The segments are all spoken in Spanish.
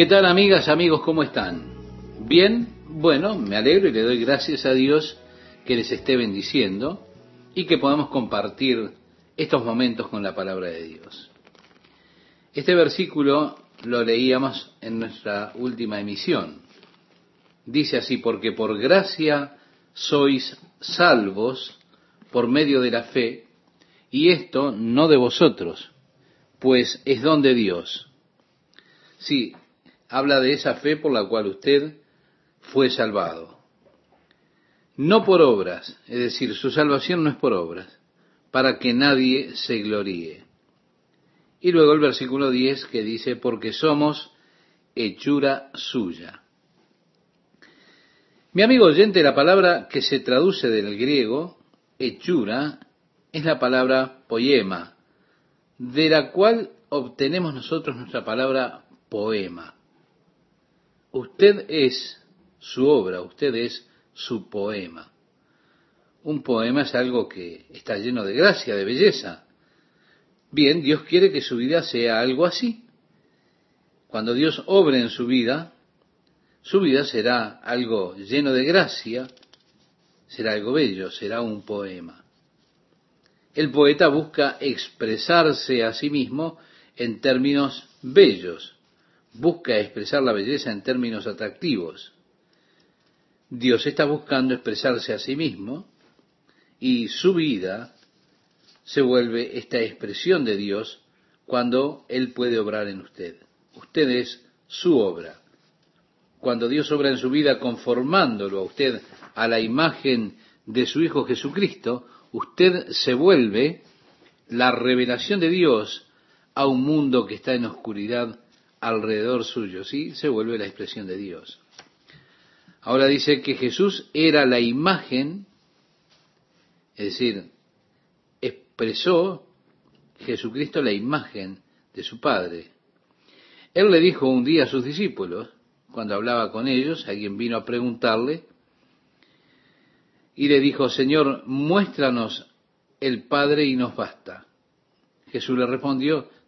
¿Qué tal amigas, amigos? ¿Cómo están? ¿Bien? Bueno, me alegro y le doy gracias a Dios que les esté bendiciendo y que podamos compartir estos momentos con la palabra de Dios. Este versículo lo leíamos en nuestra última emisión. Dice así, porque por gracia sois salvos por medio de la fe, y esto no de vosotros, pues es don de Dios. Sí, habla de esa fe por la cual usted fue salvado. No por obras, es decir, su salvación no es por obras, para que nadie se gloríe. Y luego el versículo 10 que dice, porque somos hechura suya. Mi amigo oyente, la palabra que se traduce del griego, hechura, es la palabra poema, de la cual obtenemos nosotros nuestra palabra poema. Usted es su obra, usted es su poema. Un poema es algo que está lleno de gracia, de belleza. Bien, Dios quiere que su vida sea algo así. Cuando Dios obre en su vida, su vida será algo lleno de gracia, será algo bello, será un poema. El poeta busca expresarse a sí mismo en términos bellos, busca expresar la belleza en términos atractivos. Dios está buscando expresarse a sí mismo y su vida se vuelve esta expresión de Dios cuando Él puede obrar en usted. Usted es su obra. Cuando Dios obra en su vida conformándolo a usted a la imagen de su Hijo Jesucristo, usted se vuelve la revelación de Dios a un mundo que está en oscuridad alrededor suyo, ¿sí? Se vuelve la expresión de Dios. Ahora dice que Jesús era la imagen, es decir, expresó Jesucristo la imagen de su Padre. Él le dijo un día a sus discípulos, cuando hablaba con ellos, alguien vino a preguntarle, y le dijo, Señor, muéstranos el Padre y nos basta. Jesús le respondió,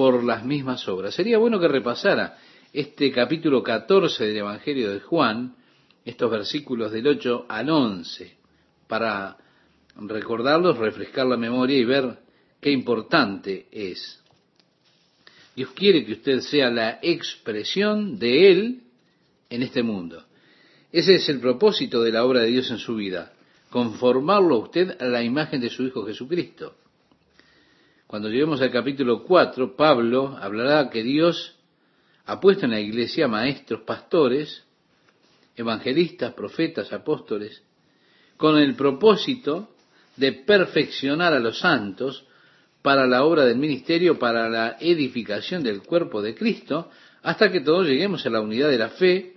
por las mismas obras. Sería bueno que repasara este capítulo 14 del Evangelio de Juan, estos versículos del 8 al 11, para recordarlos, refrescar la memoria y ver qué importante es. Dios quiere que usted sea la expresión de Él en este mundo. Ese es el propósito de la obra de Dios en su vida, conformarlo a usted a la imagen de su Hijo Jesucristo. Cuando lleguemos al capítulo 4, Pablo hablará que Dios ha puesto en la iglesia maestros, pastores, evangelistas, profetas, apóstoles, con el propósito de perfeccionar a los santos para la obra del ministerio, para la edificación del cuerpo de Cristo, hasta que todos lleguemos a la unidad de la fe,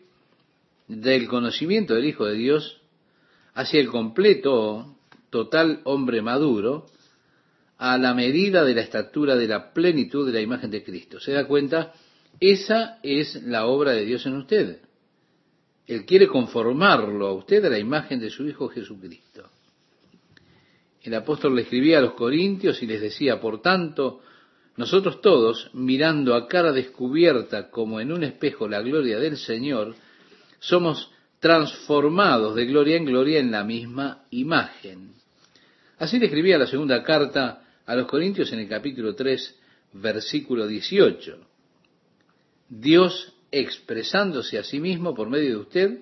del conocimiento del Hijo de Dios, hacia el completo, total hombre maduro, a la medida de la estatura de la plenitud de la imagen de Cristo. ¿Se da cuenta? Esa es la obra de Dios en usted. Él quiere conformarlo a usted a la imagen de su Hijo Jesucristo. El apóstol le escribía a los corintios y les decía, por tanto, nosotros todos, mirando a cara descubierta como en un espejo la gloria del Señor, somos transformados de gloria en gloria en la misma imagen. Así le escribía la segunda carta a los Corintios en el capítulo 3, versículo 18. Dios expresándose a sí mismo por medio de usted,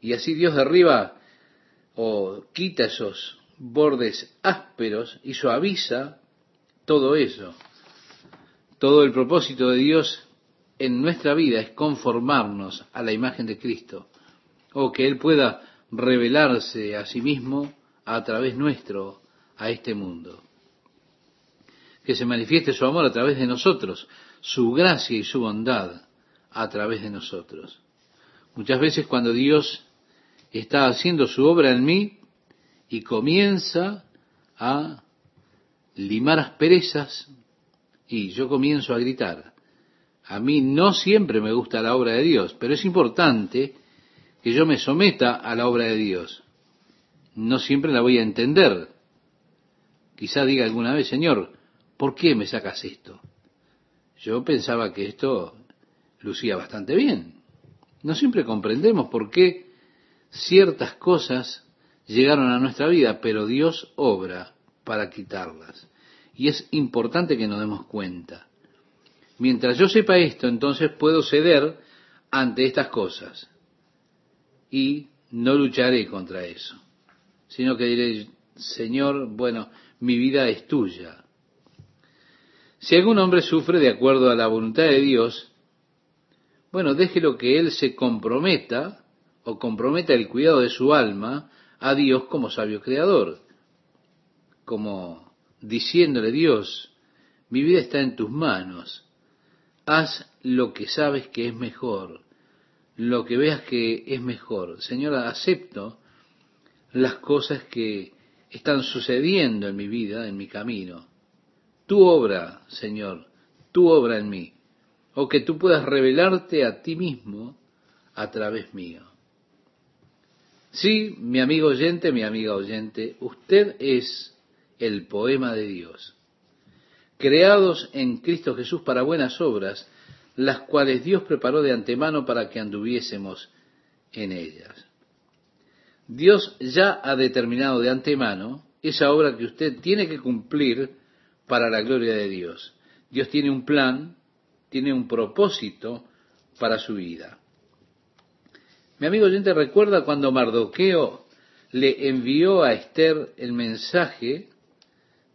y así Dios derriba o quita esos bordes ásperos y suaviza todo eso. Todo el propósito de Dios en nuestra vida es conformarnos a la imagen de Cristo, o que Él pueda revelarse a sí mismo a través nuestro a este mundo. Que se manifieste su amor a través de nosotros, su gracia y su bondad, a través de nosotros. Muchas veces cuando Dios está haciendo su obra en mí y comienza a limar asperezas y yo comienzo a gritar. A mí no siempre me gusta la obra de Dios, pero es importante que yo me someta a la obra de Dios. No siempre la voy a entender. Quizá diga alguna vez, Señor, ¿por qué me sacas esto? Yo pensaba que esto lucía bastante bien. No siempre comprendemos por qué ciertas cosas llegaron a nuestra vida, pero Dios obra para quitarlas. Y es importante que nos demos cuenta. Mientras yo sepa esto, entonces puedo ceder ante estas cosas. Y no lucharé contra eso, sino que diré, Señor, bueno, mi vida es tuya. Si algún hombre sufre de acuerdo a la voluntad de Dios, bueno, déjelo que él se comprometa o comprometa el cuidado de su alma a Dios como sabio creador, como diciéndole Dios, mi vida está en tus manos, haz lo que sabes que es mejor, lo que veas que es mejor. Señora, acepto las cosas que están sucediendo en mi vida, en mi camino. Tu obra, Señor, tu obra en mí o que tú puedas revelarte a ti mismo a través mío. Sí, mi amigo oyente, mi amiga oyente, usted es el poema de Dios, creados en Cristo Jesús para buenas obras, las cuales Dios preparó de antemano para que anduviésemos en ellas. Dios ya ha determinado de antemano esa obra que usted tiene que cumplir para la gloria de Dios. Dios tiene un plan, tiene un propósito para su vida. Mi amigo oyente recuerda cuando Mardoqueo le envió a Esther el mensaje,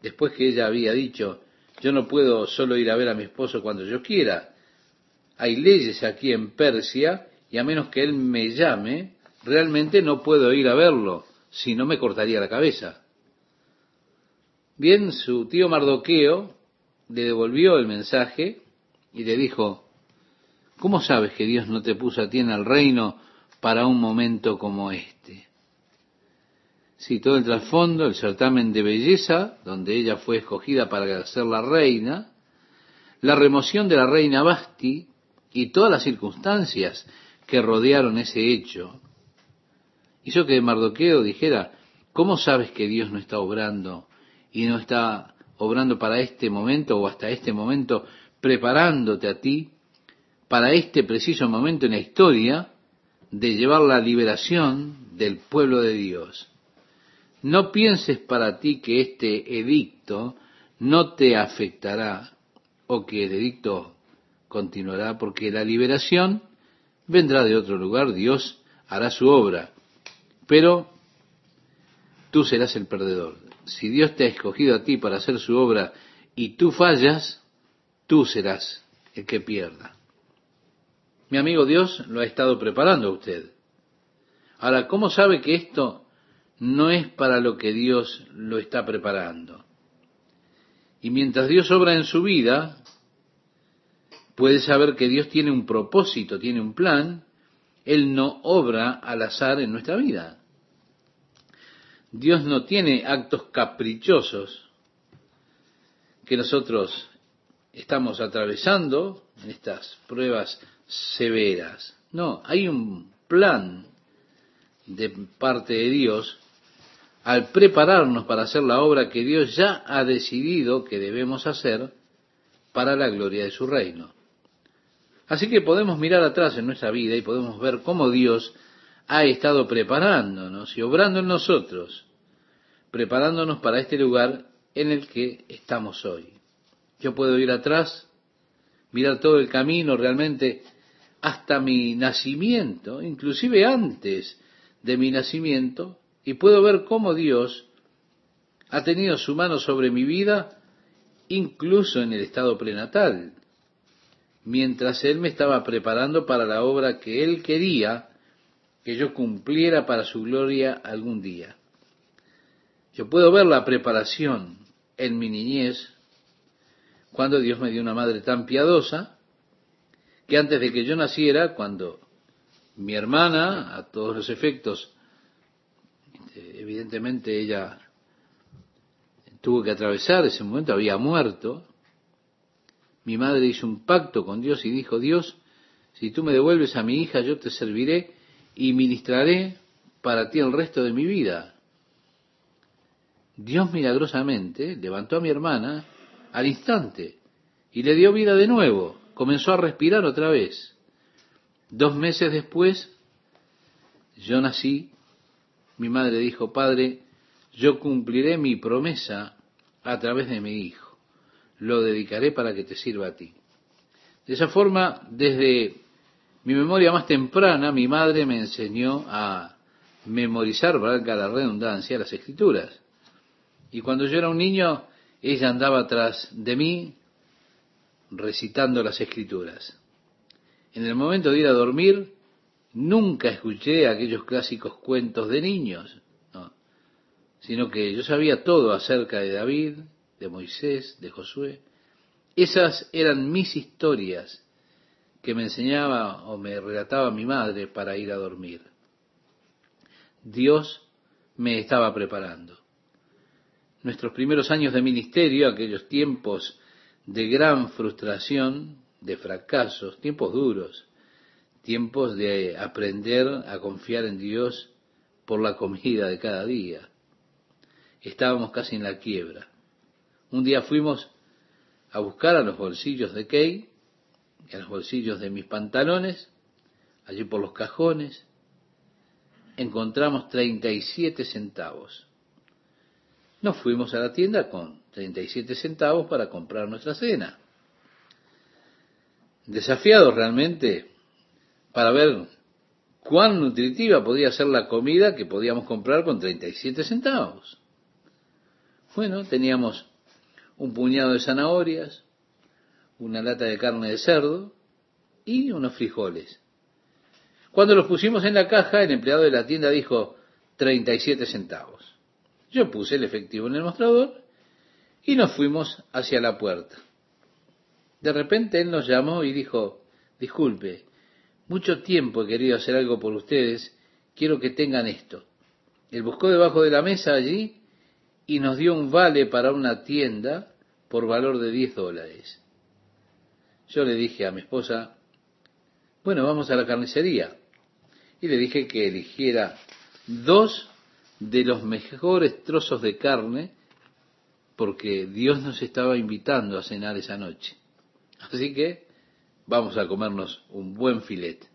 después que ella había dicho, yo no puedo solo ir a ver a mi esposo cuando yo quiera. Hay leyes aquí en Persia y a menos que él me llame, realmente no puedo ir a verlo, si no me cortaría la cabeza. Bien, su tío Mardoqueo le devolvió el mensaje y le dijo, ¿cómo sabes que Dios no te puso a ti en el reino para un momento como este? Sí, todo el trasfondo, el certamen de belleza, donde ella fue escogida para ser la reina, la remoción de la reina Basti y todas las circunstancias que rodearon ese hecho, hizo que Mardoqueo dijera, ¿cómo sabes que Dios no está obrando y no está obrando para este momento o hasta este momento preparándote a ti para este preciso momento en la historia de llevar la liberación del pueblo de Dios. No pienses para ti que este edicto no te afectará o que el edicto continuará porque la liberación vendrá de otro lugar, Dios hará su obra, pero tú serás el perdedor. Si Dios te ha escogido a ti para hacer su obra y tú fallas, tú serás el que pierda. Mi amigo Dios lo ha estado preparando a usted. Ahora, ¿cómo sabe que esto no es para lo que Dios lo está preparando? Y mientras Dios obra en su vida, puede saber que Dios tiene un propósito, tiene un plan. Él no obra al azar en nuestra vida. Dios no tiene actos caprichosos que nosotros estamos atravesando en estas pruebas severas. No, hay un plan de parte de Dios al prepararnos para hacer la obra que Dios ya ha decidido que debemos hacer para la gloria de su reino. Así que podemos mirar atrás en nuestra vida y podemos ver cómo Dios ha estado preparándonos y obrando en nosotros, preparándonos para este lugar en el que estamos hoy. Yo puedo ir atrás, mirar todo el camino realmente hasta mi nacimiento, inclusive antes de mi nacimiento, y puedo ver cómo Dios ha tenido su mano sobre mi vida, incluso en el estado prenatal, mientras Él me estaba preparando para la obra que Él quería que yo cumpliera para su gloria algún día. Yo puedo ver la preparación en mi niñez, cuando Dios me dio una madre tan piadosa que antes de que yo naciera, cuando mi hermana, a todos los efectos, este, evidentemente ella tuvo que atravesar ese momento, había muerto, mi madre hizo un pacto con Dios y dijo, Dios, si tú me devuelves a mi hija, yo te serviré y ministraré para ti el resto de mi vida. Dios milagrosamente levantó a mi hermana al instante y le dio vida de nuevo. Comenzó a respirar otra vez. Dos meses después, yo nací. Mi madre dijo, Padre, yo cumpliré mi promesa a través de mi hijo. Lo dedicaré para que te sirva a ti. De esa forma, desde mi memoria más temprana, mi madre me enseñó a memorizar, valga la redundancia, las escrituras. Y cuando yo era un niño, ella andaba atrás de mí recitando las escrituras. En el momento de ir a dormir, nunca escuché aquellos clásicos cuentos de niños, sino que yo sabía todo acerca de David, de Moisés, de Josué. Esas eran mis historias que me enseñaba o me relataba mi madre para ir a dormir. Dios me estaba preparando. Nuestros primeros años de ministerio, aquellos tiempos de gran frustración, de fracasos, tiempos duros, tiempos de aprender a confiar en Dios por la comida de cada día. Estábamos casi en la quiebra. Un día fuimos a buscar a los bolsillos de Kay, a los bolsillos de mis pantalones, allí por los cajones, encontramos 37 centavos. Nos fuimos a la tienda con 37 centavos para comprar nuestra cena. Desafiados realmente para ver cuán nutritiva podía ser la comida que podíamos comprar con 37 centavos. Bueno, teníamos un puñado de zanahorias, una lata de carne de cerdo y unos frijoles. Cuando los pusimos en la caja, el empleado de la tienda dijo 37 centavos. Yo puse el efectivo en el mostrador y nos fuimos hacia la puerta. De repente él nos llamó y dijo, disculpe, mucho tiempo he querido hacer algo por ustedes, quiero que tengan esto. Él buscó debajo de la mesa allí y nos dio un vale para una tienda por valor de 10 dólares. Yo le dije a mi esposa, bueno, vamos a la carnicería. Y le dije que eligiera dos de los mejores trozos de carne porque Dios nos estaba invitando a cenar esa noche. Así que vamos a comernos un buen filete.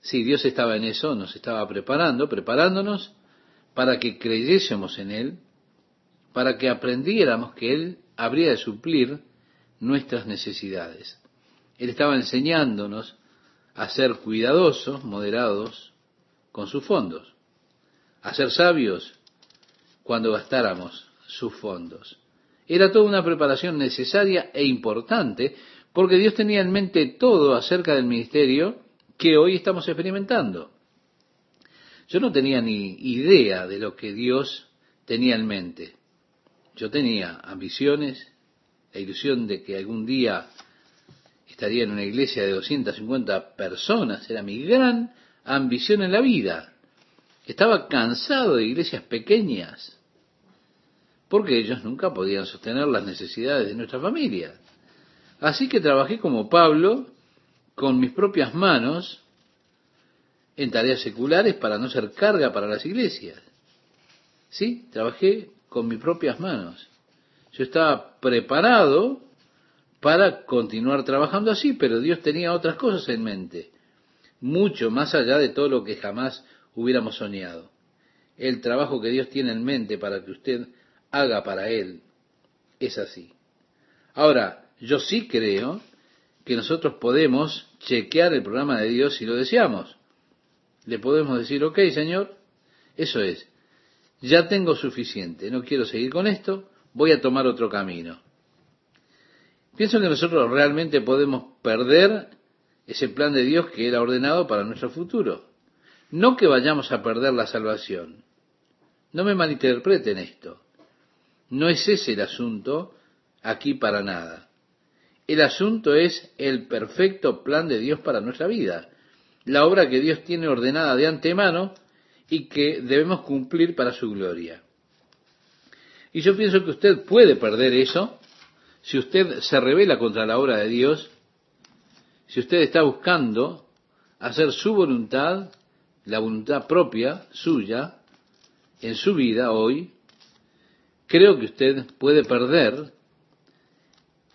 Sí, Dios estaba en eso, nos estaba preparando, preparándonos para que creyésemos en Él, para que aprendiéramos que Él habría de suplir nuestras necesidades. Él estaba enseñándonos a ser cuidadosos, moderados con sus fondos, a ser sabios cuando gastáramos sus fondos. Era toda una preparación necesaria e importante porque Dios tenía en mente todo acerca del ministerio que hoy estamos experimentando. Yo no tenía ni idea de lo que Dios tenía en mente. Yo tenía ambiciones, la ilusión de que algún día estaría en una iglesia de 250 personas, era mi gran ambición en la vida. Estaba cansado de iglesias pequeñas, porque ellos nunca podían sostener las necesidades de nuestra familia. Así que trabajé como Pablo, con mis propias manos, en tareas seculares para no ser carga para las iglesias. Sí, trabajé con mis propias manos. Yo estaba preparado para continuar trabajando así, pero Dios tenía otras cosas en mente, mucho más allá de todo lo que jamás hubiéramos soñado. El trabajo que Dios tiene en mente para que usted haga para Él es así. Ahora, yo sí creo que nosotros podemos chequear el programa de Dios si lo deseamos. Le podemos decir, ok, Señor, eso es, ya tengo suficiente, no quiero seguir con esto, voy a tomar otro camino. Pienso que nosotros realmente podemos perder ese plan de Dios que era ordenado para nuestro futuro. No que vayamos a perder la salvación. No me malinterpreten esto. No es ese el asunto aquí para nada. El asunto es el perfecto plan de Dios para nuestra vida, la obra que Dios tiene ordenada de antemano y que debemos cumplir para su gloria. Y yo pienso que usted puede perder eso si usted se revela contra la obra de Dios, si usted está buscando hacer su voluntad, la voluntad propia suya, en su vida hoy, creo que usted puede perder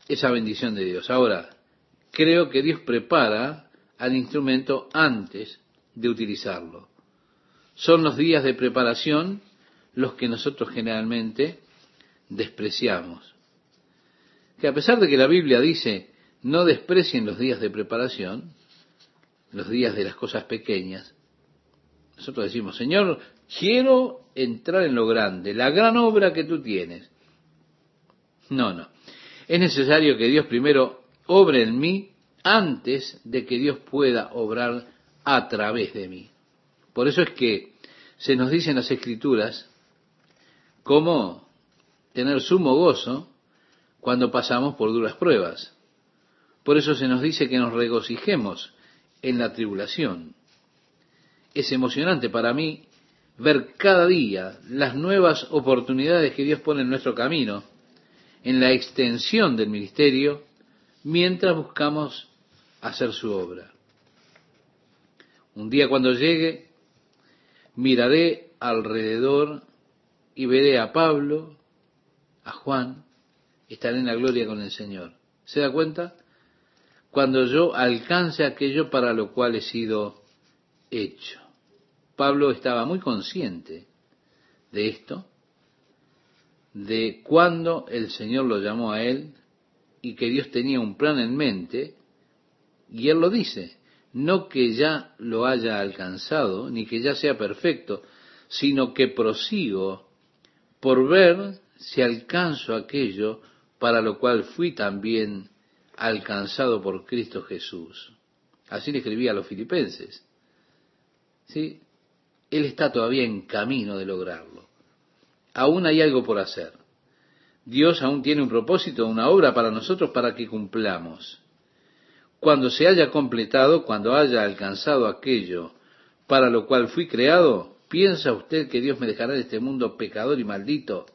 esa bendición de Dios. Ahora, creo que Dios prepara al instrumento antes de utilizarlo. Son los días de preparación los que nosotros generalmente despreciamos. Que a pesar de que la Biblia dice no desprecien los días de preparación, los días de las cosas pequeñas, nosotros decimos, Señor, quiero entrar en lo grande, la gran obra que tú tienes. No, no. Es necesario que Dios primero obre en mí antes de que Dios pueda obrar a través de mí. Por eso es que se nos dice en las Escrituras cómo tener sumo gozo cuando pasamos por duras pruebas. Por eso se nos dice que nos regocijemos en la tribulación. Es emocionante para mí ver cada día las nuevas oportunidades que Dios pone en nuestro camino, en la extensión del ministerio, mientras buscamos hacer su obra. Un día cuando llegue, miraré alrededor y veré a Pablo, a Juan, estaré en la gloria con el Señor. ¿Se da cuenta? Cuando yo alcance aquello para lo cual he sido hecho. Pablo estaba muy consciente de esto, de cuándo el Señor lo llamó a él y que Dios tenía un plan en mente, y él lo dice, no que ya lo haya alcanzado, ni que ya sea perfecto, sino que prosigo por ver si alcanzo aquello para lo cual fui también alcanzado por Cristo Jesús. Así le escribía a los filipenses. ¿Sí? Él está todavía en camino de lograrlo. Aún hay algo por hacer. Dios aún tiene un propósito, una obra para nosotros para que cumplamos. Cuando se haya completado, cuando haya alcanzado aquello para lo cual fui creado, ¿piensa usted que Dios me dejará de este mundo pecador y maldito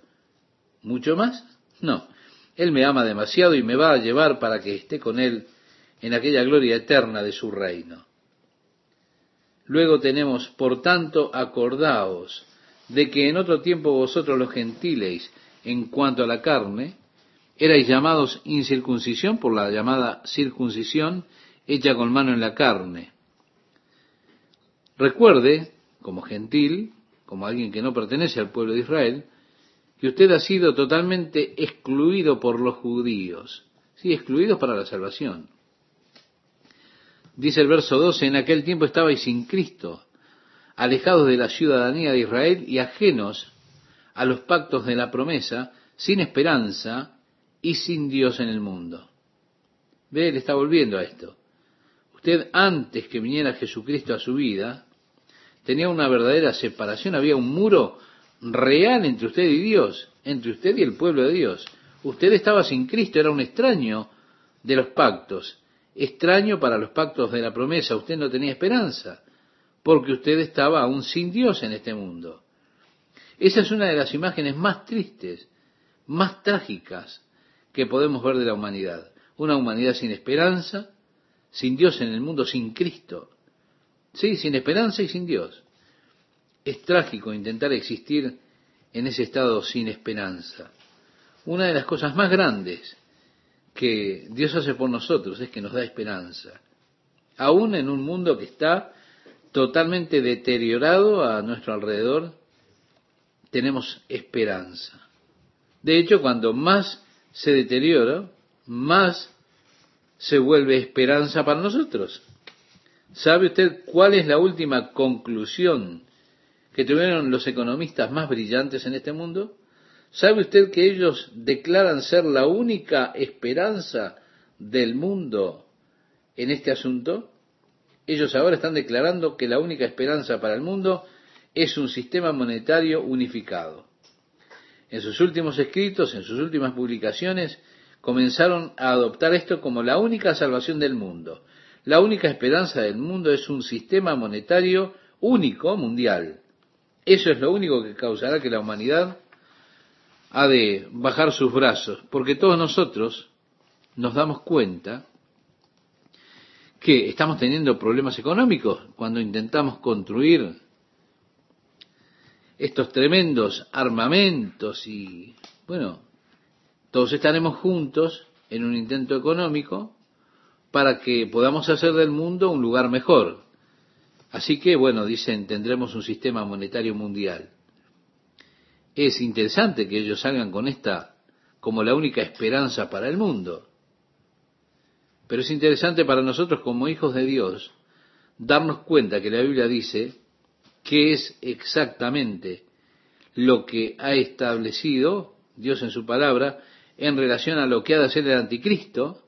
mucho más? No. Él me ama demasiado y me va a llevar para que esté con Él en aquella gloria eterna de su reino. Luego tenemos, por tanto, acordaos de que en otro tiempo vosotros los gentiles, en cuanto a la carne, erais llamados incircuncisión por la llamada circuncisión hecha con mano en la carne. Recuerde, como gentil, como alguien que no pertenece al pueblo de Israel, que usted ha sido totalmente excluido por los judíos, sí, excluidos para la salvación. Dice el verso 12, en aquel tiempo estabais sin Cristo, alejados de la ciudadanía de Israel y ajenos a los pactos de la promesa, sin esperanza y sin Dios en el mundo. Ve, él está volviendo a esto. Usted antes que viniera Jesucristo a su vida, tenía una verdadera separación, había un muro real entre usted y Dios, entre usted y el pueblo de Dios. Usted estaba sin Cristo, era un extraño de los pactos extraño para los pactos de la promesa. Usted no tenía esperanza, porque usted estaba aún sin Dios en este mundo. Esa es una de las imágenes más tristes, más trágicas que podemos ver de la humanidad. Una humanidad sin esperanza, sin Dios en el mundo, sin Cristo. Sí, sin esperanza y sin Dios. Es trágico intentar existir en ese estado sin esperanza. Una de las cosas más grandes que Dios hace por nosotros es que nos da esperanza. Aún en un mundo que está totalmente deteriorado a nuestro alrededor, tenemos esperanza. De hecho, cuando más se deteriora, más se vuelve esperanza para nosotros. ¿Sabe usted cuál es la última conclusión que tuvieron los economistas más brillantes en este mundo? ¿Sabe usted que ellos declaran ser la única esperanza del mundo en este asunto? Ellos ahora están declarando que la única esperanza para el mundo es un sistema monetario unificado. En sus últimos escritos, en sus últimas publicaciones, comenzaron a adoptar esto como la única salvación del mundo. La única esperanza del mundo es un sistema monetario único mundial. Eso es lo único que causará que la humanidad ha de bajar sus brazos, porque todos nosotros nos damos cuenta que estamos teniendo problemas económicos cuando intentamos construir estos tremendos armamentos y, bueno, todos estaremos juntos en un intento económico para que podamos hacer del mundo un lugar mejor. Así que, bueno, dicen, tendremos un sistema monetario mundial. Es interesante que ellos salgan con esta como la única esperanza para el mundo. Pero es interesante para nosotros como hijos de Dios darnos cuenta que la Biblia dice que es exactamente lo que ha establecido Dios en su palabra en relación a lo que ha de hacer el anticristo.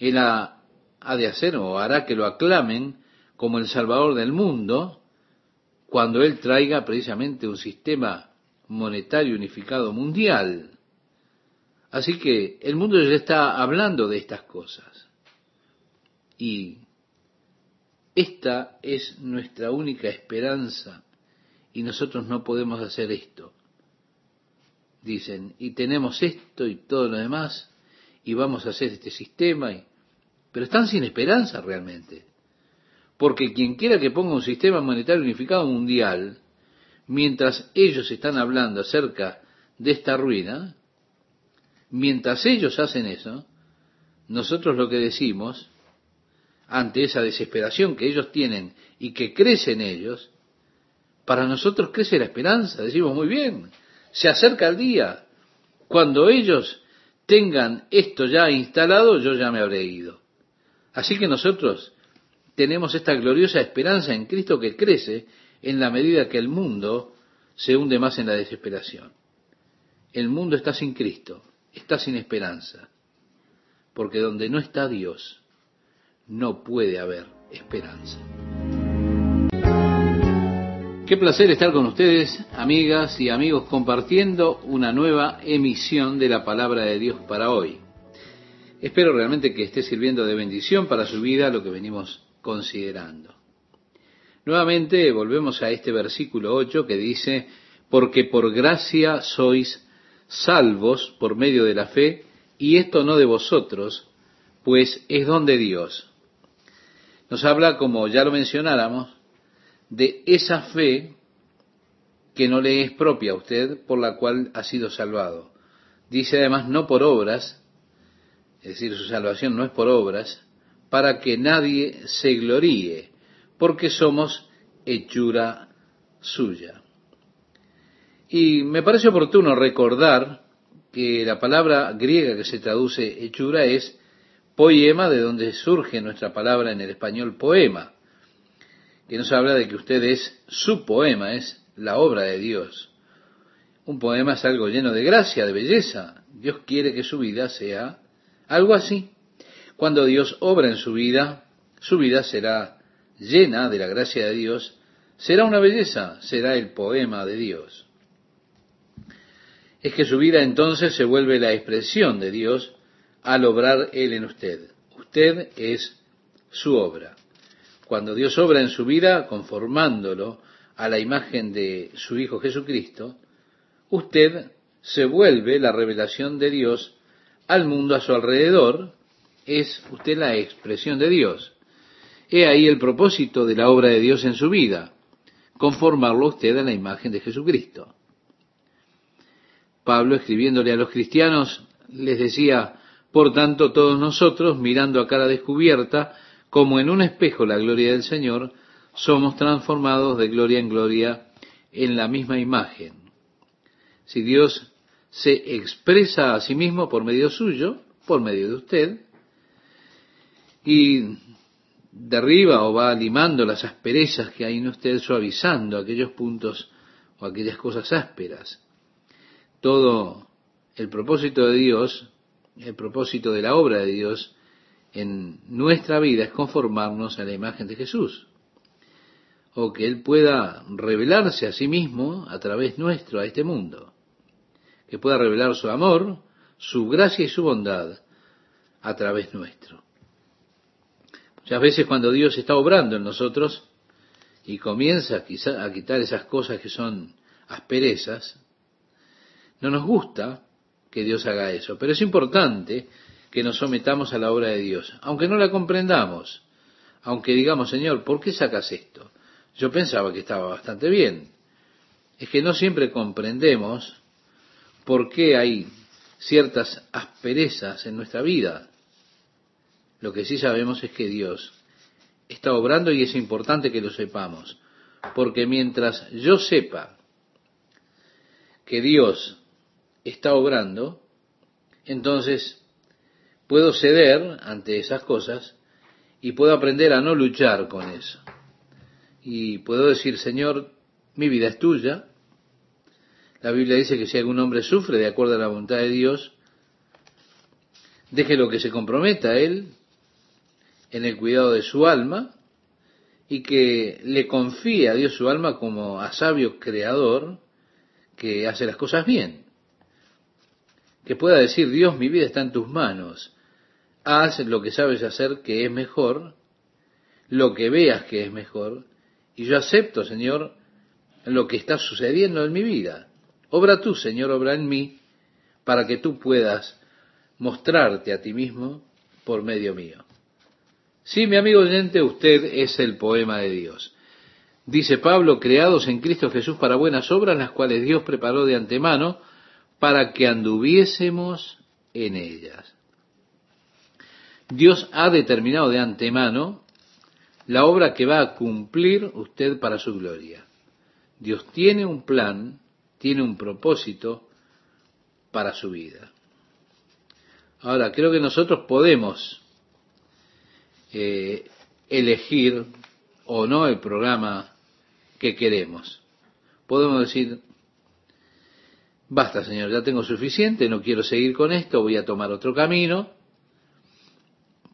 Él ha, ha de hacer o hará que lo aclamen como el Salvador del mundo cuando Él traiga precisamente un sistema monetario unificado mundial. Así que el mundo ya está hablando de estas cosas. Y esta es nuestra única esperanza y nosotros no podemos hacer esto. Dicen, y tenemos esto y todo lo demás y vamos a hacer este sistema, y... pero están sin esperanza realmente. Porque quien quiera que ponga un sistema monetario unificado mundial, mientras ellos están hablando acerca de esta ruina, mientras ellos hacen eso, nosotros lo que decimos, ante esa desesperación que ellos tienen y que crece en ellos, para nosotros crece la esperanza. Decimos, muy bien, se acerca el día. Cuando ellos tengan esto ya instalado, yo ya me habré ido. Así que nosotros tenemos esta gloriosa esperanza en Cristo que crece en la medida que el mundo se hunde más en la desesperación. El mundo está sin Cristo, está sin esperanza, porque donde no está Dios, no puede haber esperanza. Qué placer estar con ustedes, amigas y amigos, compartiendo una nueva emisión de la palabra de Dios para hoy. Espero realmente que esté sirviendo de bendición para su vida lo que venimos considerando. Nuevamente volvemos a este versículo 8 que dice, porque por gracia sois salvos por medio de la fe, y esto no de vosotros, pues es don de Dios. Nos habla, como ya lo mencionáramos, de esa fe que no le es propia a usted, por la cual ha sido salvado. Dice además, no por obras, es decir, su salvación no es por obras, para que nadie se gloríe, porque somos hechura suya. Y me parece oportuno recordar que la palabra griega que se traduce hechura es poema, de donde surge nuestra palabra en el español poema, que nos habla de que usted es su poema, es la obra de Dios. Un poema es algo lleno de gracia, de belleza. Dios quiere que su vida sea algo así. Cuando Dios obra en su vida, su vida será llena de la gracia de Dios, será una belleza, será el poema de Dios es que su vida entonces se vuelve la expresión de Dios al obrar Él en usted. Usted es su obra. Cuando Dios obra en su vida, conformándolo a la imagen de su Hijo Jesucristo, usted se vuelve la revelación de Dios al mundo a su alrededor, es usted la expresión de Dios. He ahí el propósito de la obra de Dios en su vida, conformarlo usted a la imagen de Jesucristo. Pablo, escribiéndole a los cristianos, les decía, por tanto, todos nosotros, mirando a cara descubierta, como en un espejo la gloria del Señor, somos transformados de gloria en gloria en la misma imagen. Si Dios se expresa a sí mismo por medio suyo, por medio de usted, y derriba o va limando las asperezas que hay en usted, suavizando aquellos puntos o aquellas cosas ásperas todo el propósito de Dios, el propósito de la obra de Dios en nuestra vida es conformarnos a la imagen de Jesús. O que Él pueda revelarse a sí mismo a través nuestro a este mundo. Que pueda revelar su amor, su gracia y su bondad a través nuestro. Muchas veces cuando Dios está obrando en nosotros y comienza quizá a quitar esas cosas que son asperezas, no nos gusta que Dios haga eso, pero es importante que nos sometamos a la obra de Dios, aunque no la comprendamos, aunque digamos, Señor, ¿por qué sacas esto? Yo pensaba que estaba bastante bien. Es que no siempre comprendemos por qué hay ciertas asperezas en nuestra vida. Lo que sí sabemos es que Dios está obrando y es importante que lo sepamos, porque mientras yo sepa que Dios está obrando, entonces puedo ceder ante esas cosas y puedo aprender a no luchar con eso. Y puedo decir, Señor, mi vida es tuya. La Biblia dice que si algún hombre sufre de acuerdo a la voluntad de Dios, déjelo que se comprometa a él en el cuidado de su alma y que le confíe a Dios su alma como a sabio creador que hace las cosas bien. Que pueda decir, Dios, mi vida está en tus manos haz lo que sabes hacer que es mejor, lo que veas que es mejor, y yo acepto, Señor, lo que está sucediendo en mi vida. Obra tú, Señor, obra en mí, para que tú puedas mostrarte a ti mismo por medio mío. Sí, mi amigo oyente, usted es el poema de Dios. Dice Pablo, creados en Cristo Jesús para buenas obras, las cuales Dios preparó de antemano para que anduviésemos en ellas. Dios ha determinado de antemano la obra que va a cumplir usted para su gloria. Dios tiene un plan, tiene un propósito para su vida. Ahora, creo que nosotros podemos eh, elegir o no el programa que queremos. Podemos decir, basta Señor, ya tengo suficiente, no quiero seguir con esto, voy a tomar otro camino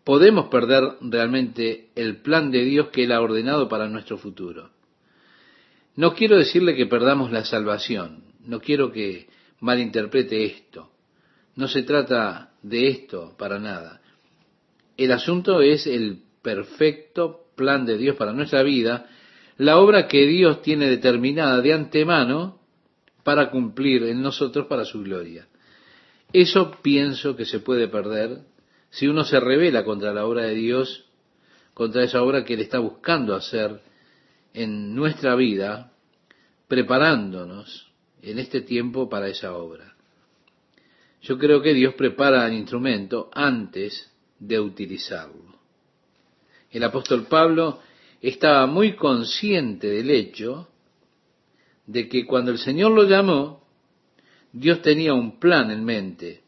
podemos perder realmente el plan de Dios que Él ha ordenado para nuestro futuro. No quiero decirle que perdamos la salvación, no quiero que malinterprete esto. No se trata de esto para nada. El asunto es el perfecto plan de Dios para nuestra vida, la obra que Dios tiene determinada de antemano para cumplir en nosotros para su gloria. Eso pienso que se puede perder si uno se revela contra la obra de Dios, contra esa obra que Él está buscando hacer en nuestra vida, preparándonos en este tiempo para esa obra. Yo creo que Dios prepara el instrumento antes de utilizarlo. El apóstol Pablo estaba muy consciente del hecho de que cuando el Señor lo llamó, Dios tenía un plan en mente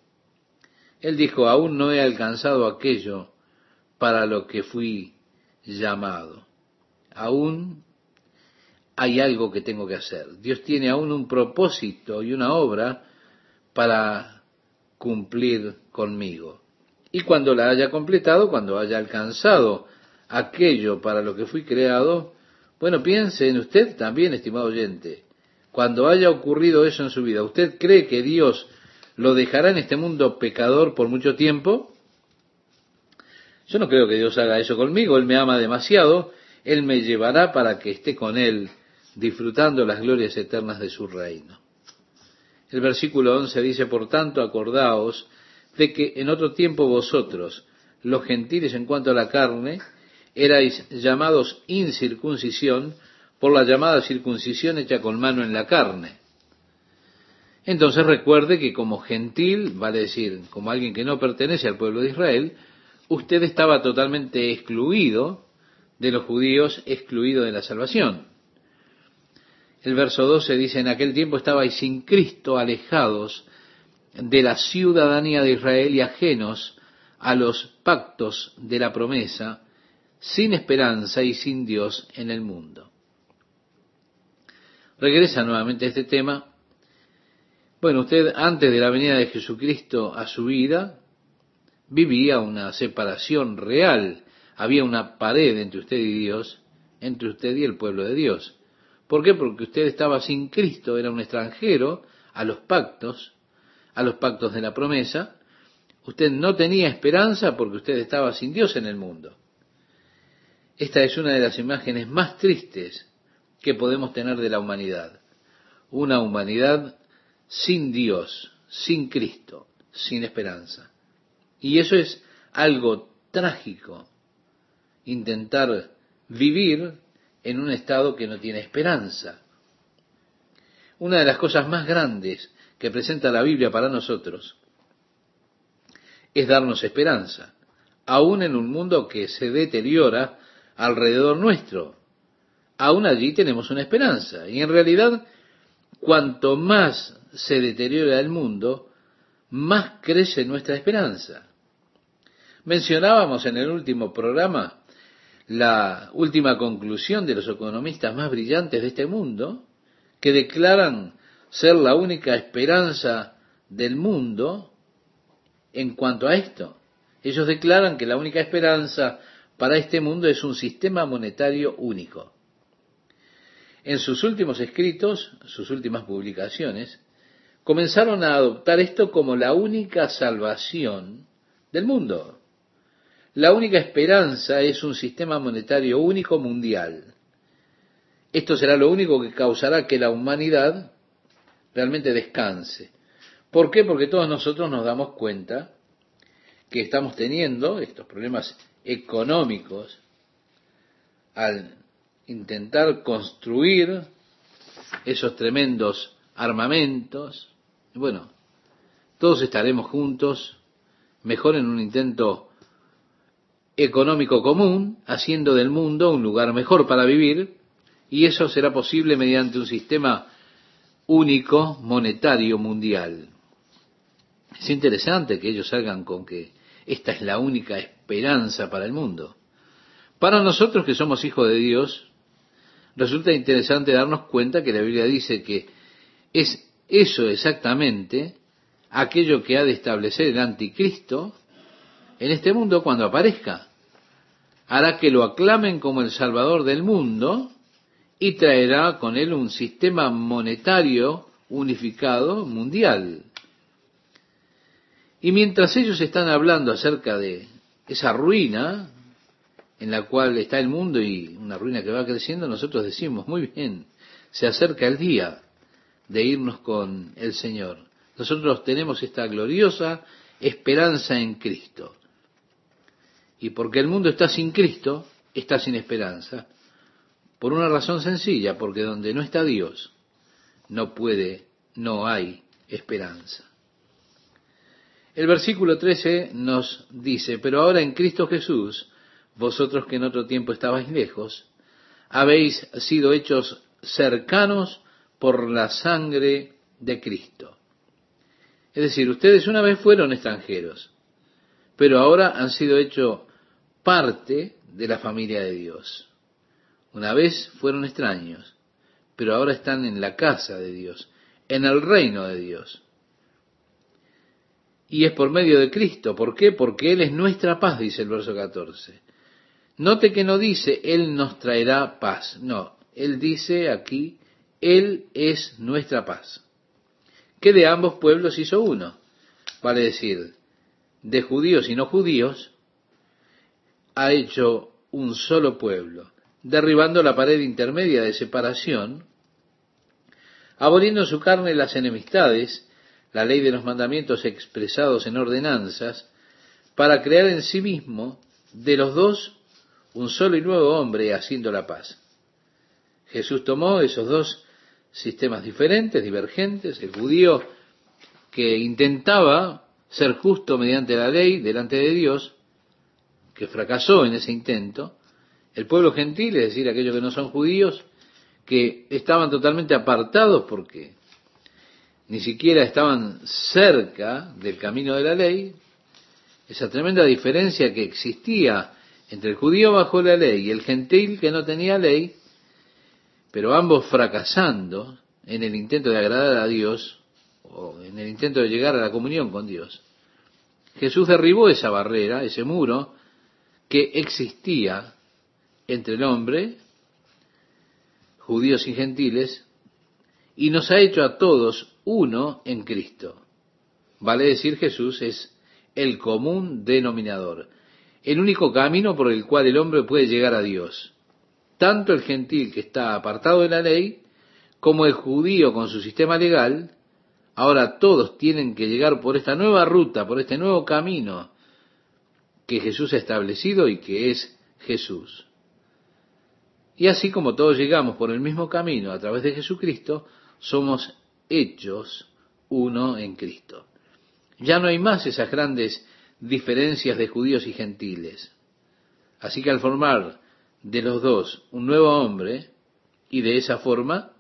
él dijo, aún no he alcanzado aquello para lo que fui llamado. Aún hay algo que tengo que hacer. Dios tiene aún un propósito y una obra para cumplir conmigo. Y cuando la haya completado, cuando haya alcanzado aquello para lo que fui creado, bueno, piense en usted también, estimado oyente. Cuando haya ocurrido eso en su vida, ¿usted cree que Dios lo dejará en este mundo pecador por mucho tiempo? Yo no creo que Dios haga eso conmigo, Él me ama demasiado, Él me llevará para que esté con Él disfrutando las glorias eternas de su reino. El versículo 11 dice, por tanto, acordaos de que en otro tiempo vosotros, los gentiles en cuanto a la carne, erais llamados incircuncisión por la llamada circuncisión hecha con mano en la carne entonces recuerde que como gentil, vale decir, como alguien que no pertenece al pueblo de Israel, usted estaba totalmente excluido de los judíos, excluido de la salvación. El verso 12 dice, en aquel tiempo estabais sin Cristo, alejados de la ciudadanía de Israel y ajenos a los pactos de la promesa, sin esperanza y sin Dios en el mundo. Regresa nuevamente a este tema bueno, usted antes de la venida de Jesucristo a su vida vivía una separación real, había una pared entre usted y Dios, entre usted y el pueblo de Dios. ¿Por qué? Porque usted estaba sin Cristo, era un extranjero a los pactos, a los pactos de la promesa, usted no tenía esperanza porque usted estaba sin Dios en el mundo. Esta es una de las imágenes más tristes que podemos tener de la humanidad. Una humanidad sin Dios, sin Cristo, sin esperanza. Y eso es algo trágico, intentar vivir en un estado que no tiene esperanza. Una de las cosas más grandes que presenta la Biblia para nosotros es darnos esperanza, aún en un mundo que se deteriora alrededor nuestro. Aún allí tenemos una esperanza. Y en realidad, cuanto más se deteriora el mundo, más crece nuestra esperanza. Mencionábamos en el último programa la última conclusión de los economistas más brillantes de este mundo, que declaran ser la única esperanza del mundo en cuanto a esto. Ellos declaran que la única esperanza para este mundo es un sistema monetario único. En sus últimos escritos, sus últimas publicaciones, comenzaron a adoptar esto como la única salvación del mundo. La única esperanza es un sistema monetario único mundial. Esto será lo único que causará que la humanidad realmente descanse. ¿Por qué? Porque todos nosotros nos damos cuenta que estamos teniendo estos problemas económicos al intentar construir esos tremendos armamentos. Bueno, todos estaremos juntos, mejor en un intento económico común, haciendo del mundo un lugar mejor para vivir, y eso será posible mediante un sistema único monetario mundial. Es interesante que ellos salgan con que esta es la única esperanza para el mundo. Para nosotros que somos hijos de Dios, resulta interesante darnos cuenta que la Biblia dice que es eso exactamente aquello que ha de establecer el anticristo en este mundo cuando aparezca. Hará que lo aclamen como el Salvador del mundo y traerá con él un sistema monetario unificado mundial. Y mientras ellos están hablando acerca de esa ruina en la cual está el mundo y una ruina que va creciendo, nosotros decimos, muy bien, se acerca el día de irnos con el Señor. Nosotros tenemos esta gloriosa esperanza en Cristo. Y porque el mundo está sin Cristo, está sin esperanza. Por una razón sencilla, porque donde no está Dios, no puede, no hay esperanza. El versículo 13 nos dice, pero ahora en Cristo Jesús, vosotros que en otro tiempo estabais lejos, habéis sido hechos cercanos por la sangre de Cristo. Es decir, ustedes una vez fueron extranjeros, pero ahora han sido hechos parte de la familia de Dios. Una vez fueron extraños, pero ahora están en la casa de Dios, en el reino de Dios y es por medio de Cristo. ¿Por qué? Porque Él es nuestra paz, dice el verso 14. Note que no dice Él nos traerá paz, no, Él dice aquí, Él es nuestra paz. Que de ambos pueblos hizo uno, vale decir, de judíos y no judíos, ha hecho un solo pueblo, derribando la pared intermedia de separación, aboliendo en su carne las enemistades, la ley de los mandamientos expresados en ordenanzas, para crear en sí mismo de los dos un solo y nuevo hombre haciendo la paz. Jesús tomó esos dos sistemas diferentes, divergentes, el judío que intentaba ser justo mediante la ley delante de Dios, que fracasó en ese intento, el pueblo gentil, es decir, aquellos que no son judíos, que estaban totalmente apartados porque ni siquiera estaban cerca del camino de la ley, esa tremenda diferencia que existía entre el judío bajo la ley y el gentil que no tenía ley, pero ambos fracasando en el intento de agradar a Dios o en el intento de llegar a la comunión con Dios. Jesús derribó esa barrera, ese muro que existía entre el hombre, judíos y gentiles, y nos ha hecho a todos uno en Cristo. vale decir Jesús, es el común denominador, el único camino por el cual el hombre puede llegar a Dios. Tanto el gentil que está apartado de la ley, como el judío con su sistema legal, ahora todos tienen que llegar por esta nueva ruta, por este nuevo camino que Jesús ha establecido y que es Jesús. Y así como todos llegamos por el mismo camino a través de Jesucristo, somos hechos uno en Cristo. Ya no hay más esas grandes diferencias de judíos y gentiles. Así que al formar de los dos un nuevo hombre, y de esa forma,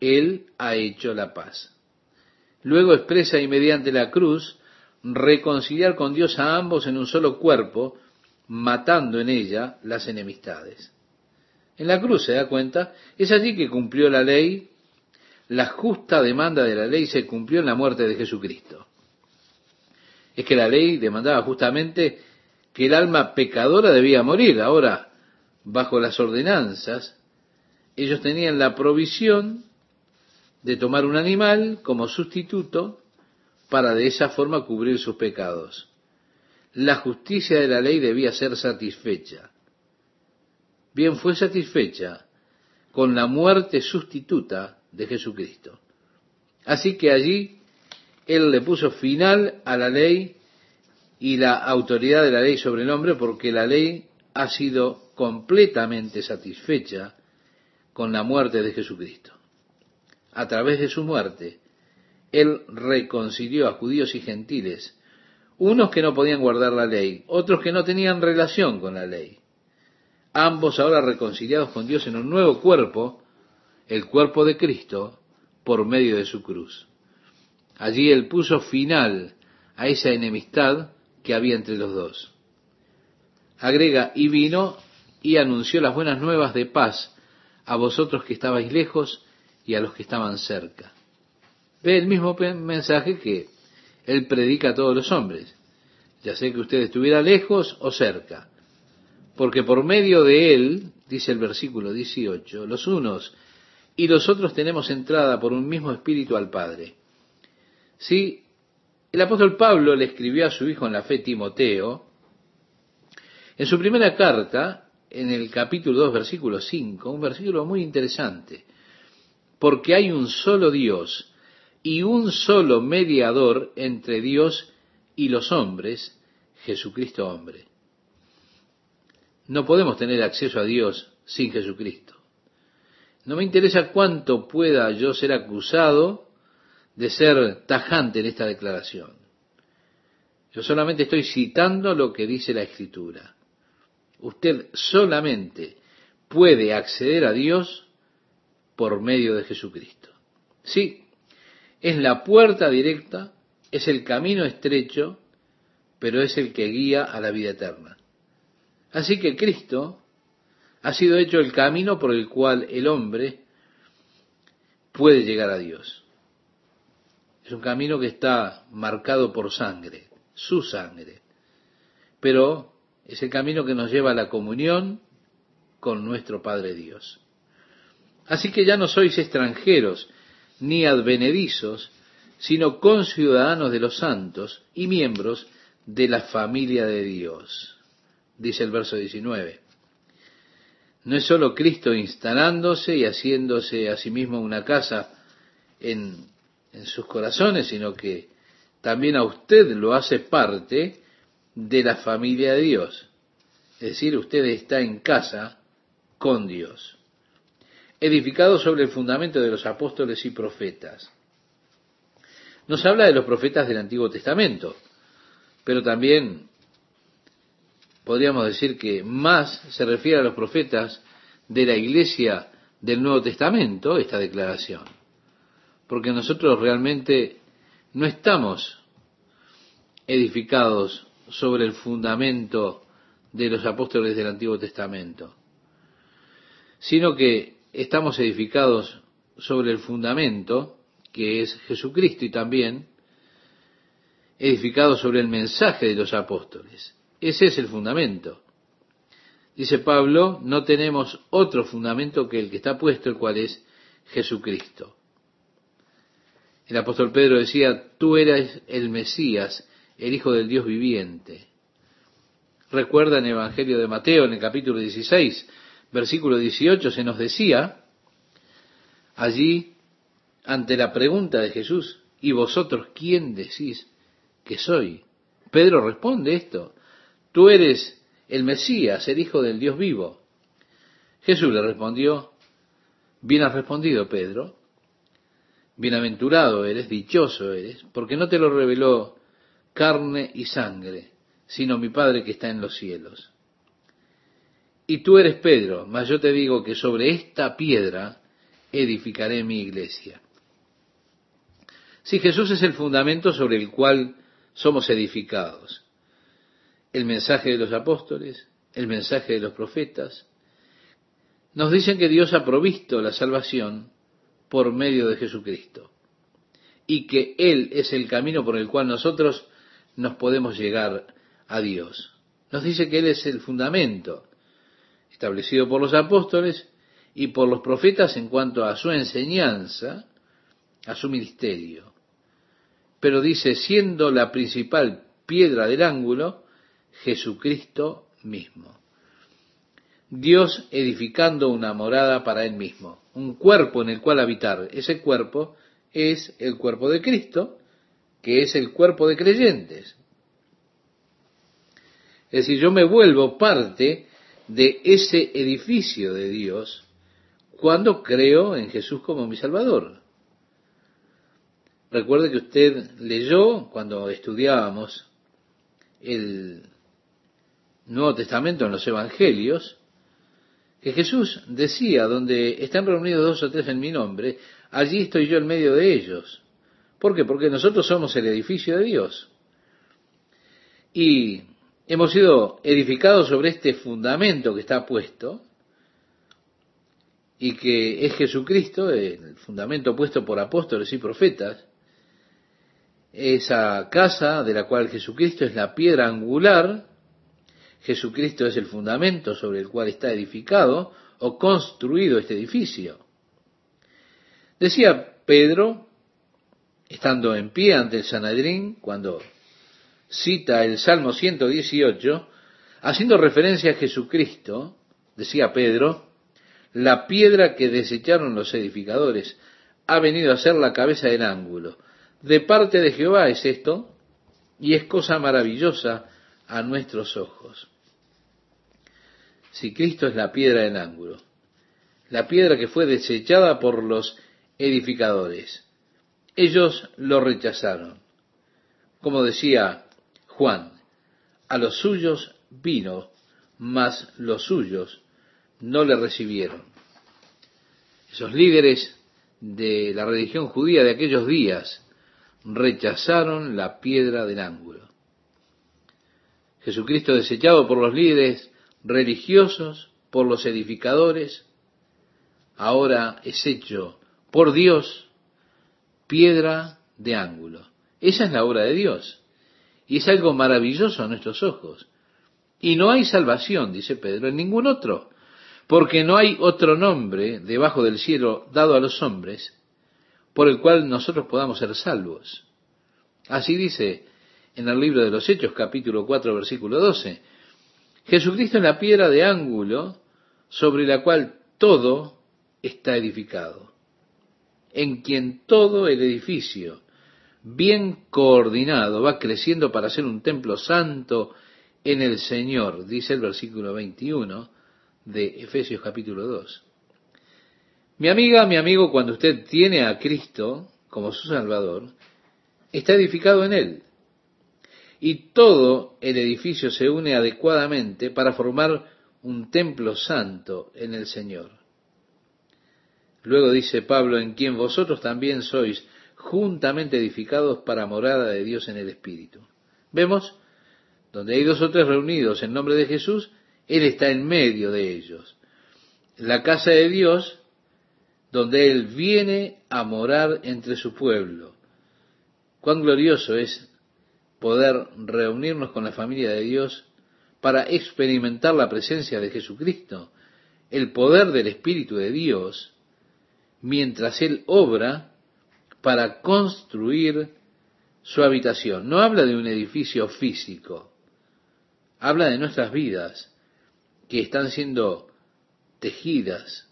Él ha hecho la paz. Luego expresa y mediante la cruz reconciliar con Dios a ambos en un solo cuerpo, matando en ella las enemistades. En la cruz, se da cuenta, es allí que cumplió la ley, la justa demanda de la ley se cumplió en la muerte de Jesucristo. Es que la ley demandaba justamente que el alma pecadora debía morir. Ahora, bajo las ordenanzas, ellos tenían la provisión de tomar un animal como sustituto para de esa forma cubrir sus pecados. La justicia de la ley debía ser satisfecha. Bien fue satisfecha con la muerte sustituta de Jesucristo. Así que allí Él le puso final a la ley y la autoridad de la ley sobre el hombre porque la ley ha sido completamente satisfecha con la muerte de Jesucristo. A través de su muerte, Él reconcilió a judíos y gentiles, unos que no podían guardar la ley, otros que no tenían relación con la ley. Ambos ahora reconciliados con Dios en un nuevo cuerpo, el cuerpo de Cristo, por medio de su cruz. Allí Él puso final a esa enemistad que había entre los dos. Agrega, y vino y anunció las buenas nuevas de paz a vosotros que estabais lejos y a los que estaban cerca. Ve el mismo mensaje que él predica a todos los hombres. Ya sé que usted estuviera lejos o cerca, porque por medio de él, dice el versículo 18, los unos y los otros tenemos entrada por un mismo espíritu al Padre. Sí, el apóstol Pablo le escribió a su hijo en la fe Timoteo, en su primera carta, en el capítulo 2, versículo 5, un versículo muy interesante, porque hay un solo Dios y un solo mediador entre Dios y los hombres, Jesucristo hombre. No podemos tener acceso a Dios sin Jesucristo. No me interesa cuánto pueda yo ser acusado de ser tajante en esta declaración. Yo solamente estoy citando lo que dice la Escritura. Usted solamente puede acceder a Dios por medio de Jesucristo. Sí, es la puerta directa, es el camino estrecho, pero es el que guía a la vida eterna. Así que Cristo ha sido hecho el camino por el cual el hombre puede llegar a Dios. Es un camino que está marcado por sangre, su sangre. Pero es el camino que nos lleva a la comunión con nuestro Padre Dios. Así que ya no sois extranjeros ni advenedizos, sino conciudadanos de los santos y miembros de la familia de Dios, dice el verso 19. No es sólo Cristo instalándose y haciéndose a sí mismo una casa en en sus corazones, sino que también a usted lo hace parte de la familia de Dios. Es decir, usted está en casa con Dios, edificado sobre el fundamento de los apóstoles y profetas. Nos habla de los profetas del Antiguo Testamento, pero también podríamos decir que más se refiere a los profetas de la iglesia del Nuevo Testamento, esta declaración porque nosotros realmente no estamos edificados sobre el fundamento de los apóstoles del Antiguo Testamento, sino que estamos edificados sobre el fundamento que es Jesucristo y también edificados sobre el mensaje de los apóstoles. Ese es el fundamento. Dice Pablo, no tenemos otro fundamento que el que está puesto, el cual es Jesucristo. El apóstol Pedro decía, tú eres el Mesías, el Hijo del Dios viviente. Recuerda en el Evangelio de Mateo, en el capítulo 16, versículo 18, se nos decía, allí, ante la pregunta de Jesús, ¿y vosotros quién decís que soy? Pedro responde esto, tú eres el Mesías, el Hijo del Dios vivo. Jesús le respondió, bien has respondido, Pedro, bienaventurado eres, dichoso eres, porque no te lo reveló carne y sangre, sino mi Padre que está en los cielos. Y tú eres Pedro, mas yo te digo que sobre esta piedra edificaré mi iglesia. Si Jesús es el fundamento sobre el cual somos edificados, el mensaje de los apóstoles, el mensaje de los profetas, nos dicen que Dios ha provisto la salvación por medio de Jesucristo y que Él es el camino por el cual nosotros nos podemos llegar a Dios. Nos dice que Él es el fundamento establecido por los apóstoles y por los profetas en cuanto a su enseñanza, a su ministerio. Pero dice, siendo la principal piedra del ángulo, Jesucristo mismo. Dios edificando una morada para Él mismo, un cuerpo en el cual habitar. Ese cuerpo es el cuerpo de Cristo, que es el cuerpo de creyentes. Es decir, yo me vuelvo parte de ese edificio de Dios cuando creo en Jesús como mi Salvador. Recuerde que usted leyó cuando estudiábamos el Nuevo Testamento en los Evangelios, que Jesús decía, donde están reunidos dos o tres en mi nombre, allí estoy yo en medio de ellos. ¿Por qué? Porque nosotros somos el edificio de Dios. Y hemos sido edificados sobre este fundamento que está puesto, y que es Jesucristo, el fundamento puesto por apóstoles y profetas, esa casa de la cual Jesucristo es la piedra angular, Jesucristo es el fundamento sobre el cual está edificado o construido este edificio. Decía Pedro, estando en pie ante el Sanedrín, cuando cita el Salmo 118, haciendo referencia a Jesucristo, decía Pedro, la piedra que desecharon los edificadores ha venido a ser la cabeza del ángulo. De parte de Jehová es esto, y es cosa maravillosa a nuestros ojos. Si Cristo es la piedra del ángulo, la piedra que fue desechada por los edificadores, ellos lo rechazaron. Como decía Juan, a los suyos vino, mas los suyos no le recibieron. Esos líderes de la religión judía de aquellos días rechazaron la piedra del ángulo. Jesucristo desechado por los líderes religiosos, por los edificadores, ahora es hecho por Dios piedra de ángulo. Esa es la obra de Dios. Y es algo maravilloso a nuestros ojos. Y no hay salvación, dice Pedro, en ningún otro, porque no hay otro nombre debajo del cielo dado a los hombres por el cual nosotros podamos ser salvos. Así dice en el libro de los Hechos capítulo 4 versículo 12. Jesucristo es la piedra de ángulo sobre la cual todo está edificado, en quien todo el edificio, bien coordinado, va creciendo para ser un templo santo en el Señor, dice el versículo 21 de Efesios capítulo 2. Mi amiga, mi amigo, cuando usted tiene a Cristo como su Salvador, está edificado en Él. Y todo el edificio se une adecuadamente para formar un templo santo en el Señor. Luego dice Pablo, en quien vosotros también sois juntamente edificados para morada de Dios en el Espíritu. Vemos, donde hay dos o tres reunidos en nombre de Jesús, Él está en medio de ellos. La casa de Dios, donde Él viene a morar entre su pueblo. Cuán glorioso es poder reunirnos con la familia de Dios para experimentar la presencia de Jesucristo, el poder del Espíritu de Dios, mientras Él obra para construir su habitación. No habla de un edificio físico, habla de nuestras vidas que están siendo tejidas,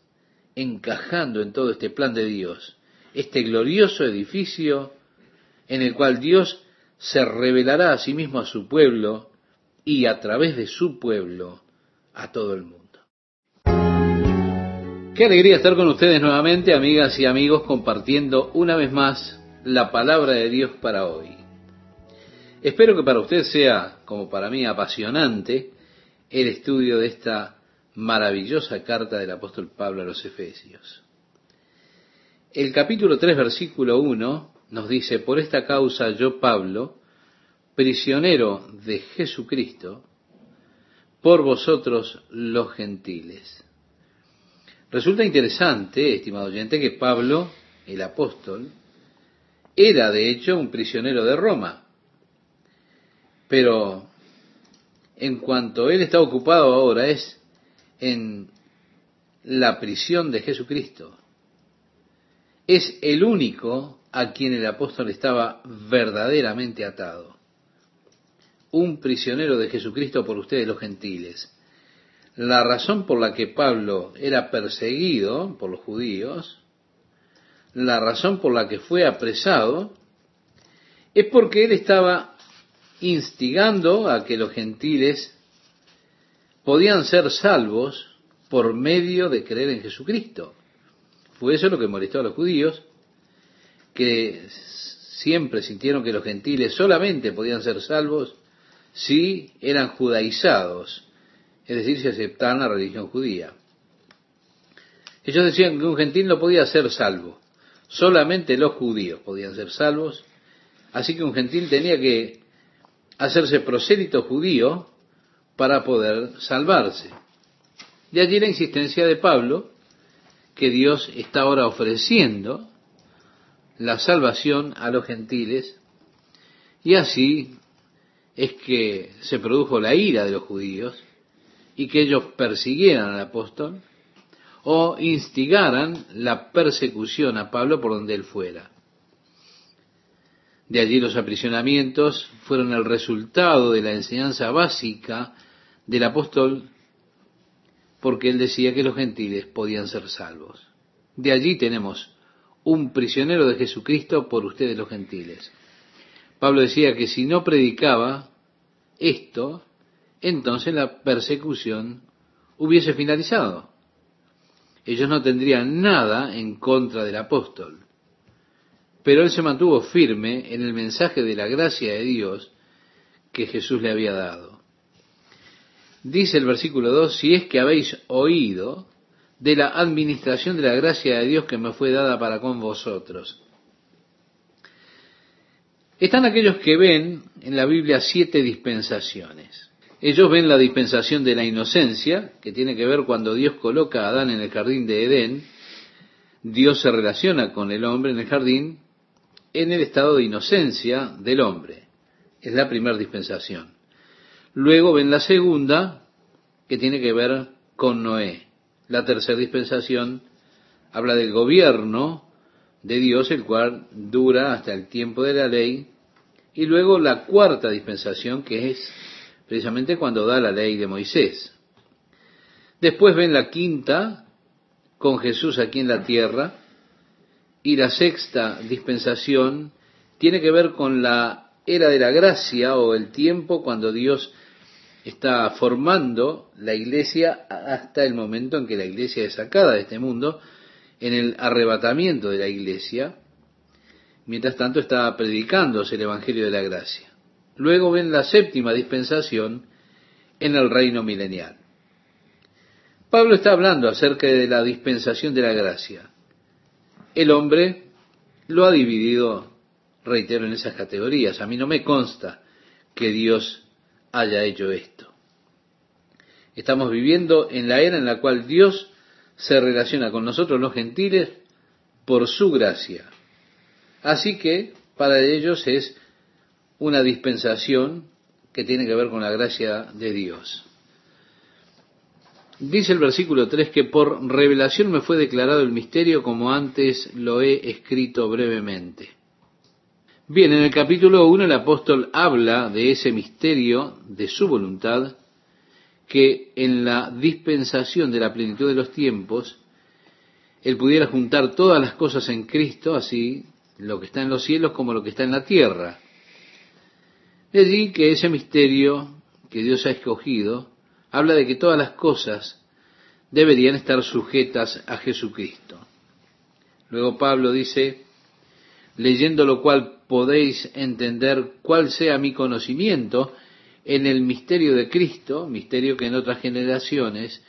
encajando en todo este plan de Dios, este glorioso edificio en el cual Dios se revelará a sí mismo a su pueblo y a través de su pueblo a todo el mundo. Qué alegría estar con ustedes nuevamente, amigas y amigos, compartiendo una vez más la palabra de Dios para hoy. Espero que para usted sea, como para mí, apasionante el estudio de esta maravillosa carta del apóstol Pablo a los Efesios. El capítulo 3, versículo 1 nos dice, por esta causa yo, Pablo, prisionero de Jesucristo, por vosotros los gentiles. Resulta interesante, estimado oyente, que Pablo, el apóstol, era de hecho un prisionero de Roma. Pero en cuanto él está ocupado ahora es en la prisión de Jesucristo. Es el único a quien el apóstol estaba verdaderamente atado. Un prisionero de Jesucristo por ustedes los gentiles. La razón por la que Pablo era perseguido por los judíos, la razón por la que fue apresado, es porque él estaba instigando a que los gentiles podían ser salvos por medio de creer en Jesucristo. Fue eso lo que molestó a los judíos, que siempre sintieron que los gentiles solamente podían ser salvos si eran judaizados, es decir, si aceptaban la religión judía. Ellos decían que un gentil no podía ser salvo, solamente los judíos podían ser salvos, así que un gentil tenía que hacerse prosélito judío para poder salvarse. De allí la insistencia de Pablo, que Dios está ahora ofreciendo la salvación a los gentiles, y así es que se produjo la ira de los judíos, y que ellos persiguieran al apóstol o instigaran la persecución a Pablo por donde él fuera. De allí los aprisionamientos fueron el resultado de la enseñanza básica del apóstol porque él decía que los gentiles podían ser salvos. De allí tenemos un prisionero de Jesucristo por ustedes los gentiles. Pablo decía que si no predicaba esto, entonces la persecución hubiese finalizado. Ellos no tendrían nada en contra del apóstol. Pero él se mantuvo firme en el mensaje de la gracia de Dios que Jesús le había dado. Dice el versículo 2, si es que habéis oído de la administración de la gracia de Dios que me fue dada para con vosotros. Están aquellos que ven en la Biblia siete dispensaciones. Ellos ven la dispensación de la inocencia, que tiene que ver cuando Dios coloca a Adán en el jardín de Edén, Dios se relaciona con el hombre en el jardín en el estado de inocencia del hombre. Es la primera dispensación. Luego ven la segunda, que tiene que ver con Noé. La tercera dispensación habla del gobierno de Dios, el cual dura hasta el tiempo de la ley. Y luego la cuarta dispensación, que es precisamente cuando da la ley de Moisés. Después ven la quinta con Jesús aquí en la tierra y la sexta dispensación tiene que ver con la era de la gracia o el tiempo cuando Dios está formando la iglesia hasta el momento en que la iglesia es sacada de este mundo, en el arrebatamiento de la iglesia, mientras tanto está predicándose el Evangelio de la gracia. Luego ven la séptima dispensación en el reino milenial. Pablo está hablando acerca de la dispensación de la gracia. El hombre lo ha dividido, reitero, en esas categorías. A mí no me consta que Dios haya hecho esto. Estamos viviendo en la era en la cual Dios se relaciona con nosotros los gentiles por su gracia. Así que para ellos es una dispensación que tiene que ver con la gracia de Dios. Dice el versículo 3 que por revelación me fue declarado el misterio como antes lo he escrito brevemente. Bien, en el capítulo 1 el apóstol habla de ese misterio de su voluntad que en la dispensación de la plenitud de los tiempos él pudiera juntar todas las cosas en Cristo, así lo que está en los cielos como lo que está en la tierra. De allí que ese misterio que Dios ha escogido habla de que todas las cosas deberían estar sujetas a Jesucristo. Luego Pablo dice, leyendo lo cual podéis entender cuál sea mi conocimiento en el misterio de Cristo, misterio que en otras generaciones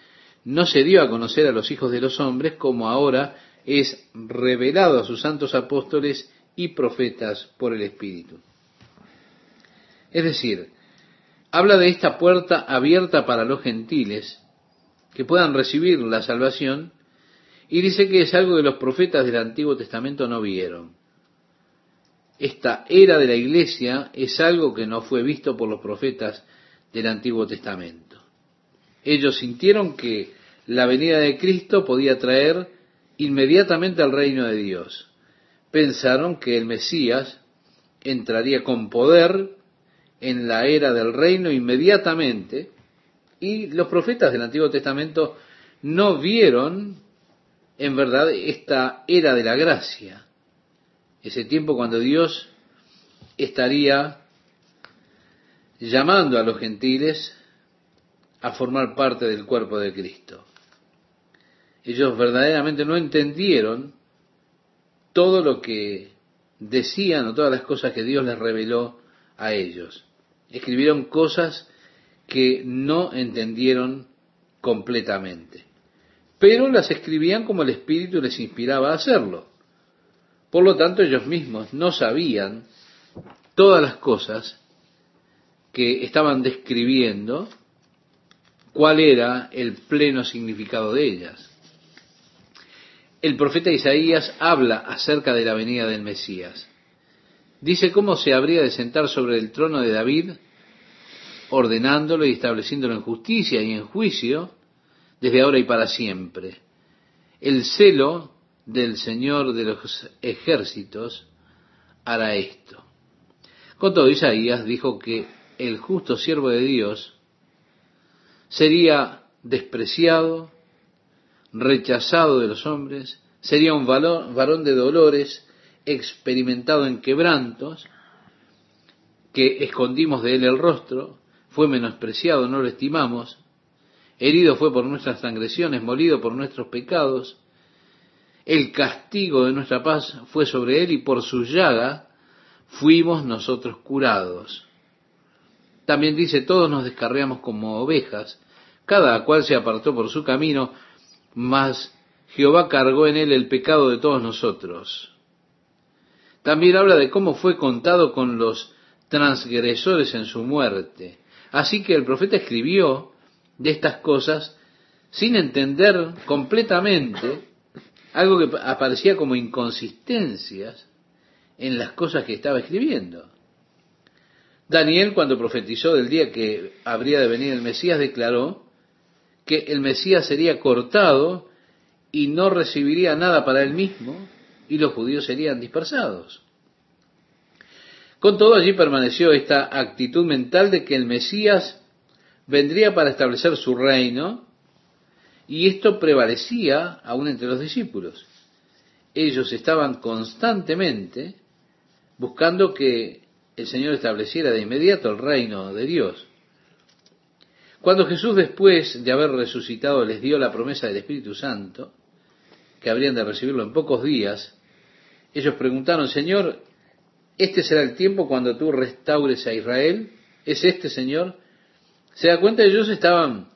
no se dio a conocer a los hijos de los hombres como ahora es revelado a sus santos apóstoles y profetas por el Espíritu. Es decir, habla de esta puerta abierta para los gentiles que puedan recibir la salvación y dice que es algo que los profetas del Antiguo Testamento no vieron. Esta era de la iglesia es algo que no fue visto por los profetas del Antiguo Testamento. Ellos sintieron que la venida de Cristo podía traer inmediatamente al reino de Dios. Pensaron que el Mesías entraría con poder en la era del reino inmediatamente y los profetas del Antiguo Testamento no vieron en verdad esta era de la gracia, ese tiempo cuando Dios estaría llamando a los gentiles a formar parte del cuerpo de Cristo. Ellos verdaderamente no entendieron todo lo que decían o todas las cosas que Dios les reveló a ellos. Escribieron cosas que no entendieron completamente, pero las escribían como el Espíritu les inspiraba a hacerlo. Por lo tanto, ellos mismos no sabían todas las cosas que estaban describiendo, cuál era el pleno significado de ellas. El profeta Isaías habla acerca de la venida del Mesías. Dice cómo se habría de sentar sobre el trono de David, ordenándolo y estableciéndolo en justicia y en juicio, desde ahora y para siempre. El celo del Señor de los ejércitos hará esto. Con todo, Isaías dijo que el justo siervo de Dios sería despreciado, rechazado de los hombres, sería un varón de dolores, experimentado en quebrantos, que escondimos de él el rostro, fue menospreciado, no lo estimamos, herido fue por nuestras transgresiones, molido por nuestros pecados, el castigo de nuestra paz fue sobre él y por su llaga fuimos nosotros curados. También dice, todos nos descarriamos como ovejas, cada cual se apartó por su camino, mas Jehová cargó en él el pecado de todos nosotros. También habla de cómo fue contado con los transgresores en su muerte. Así que el profeta escribió de estas cosas sin entender completamente algo que aparecía como inconsistencias en las cosas que estaba escribiendo. Daniel, cuando profetizó del día que habría de venir el Mesías, declaró que el Mesías sería cortado y no recibiría nada para él mismo y los judíos serían dispersados. Con todo allí permaneció esta actitud mental de que el Mesías vendría para establecer su reino y esto prevalecía aún entre los discípulos. Ellos estaban constantemente buscando que el Señor estableciera de inmediato el reino de Dios. Cuando Jesús después de haber resucitado les dio la promesa del Espíritu Santo, que habrían de recibirlo en pocos días, ellos preguntaron, Señor, ¿este será el tiempo cuando tú restaures a Israel? ¿Es este, Señor? Se da cuenta, ellos estaban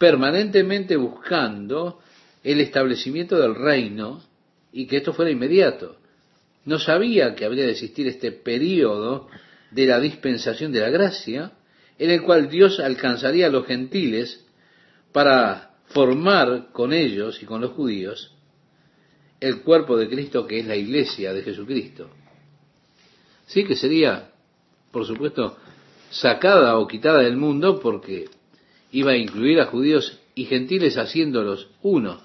permanentemente buscando el establecimiento del reino y que esto fuera inmediato. No sabía que habría de existir este periodo de la dispensación de la gracia, en el cual Dios alcanzaría a los gentiles para formar con ellos y con los judíos el cuerpo de Cristo que es la iglesia de Jesucristo. Sí que sería, por supuesto, sacada o quitada del mundo porque iba a incluir a judíos y gentiles haciéndolos uno.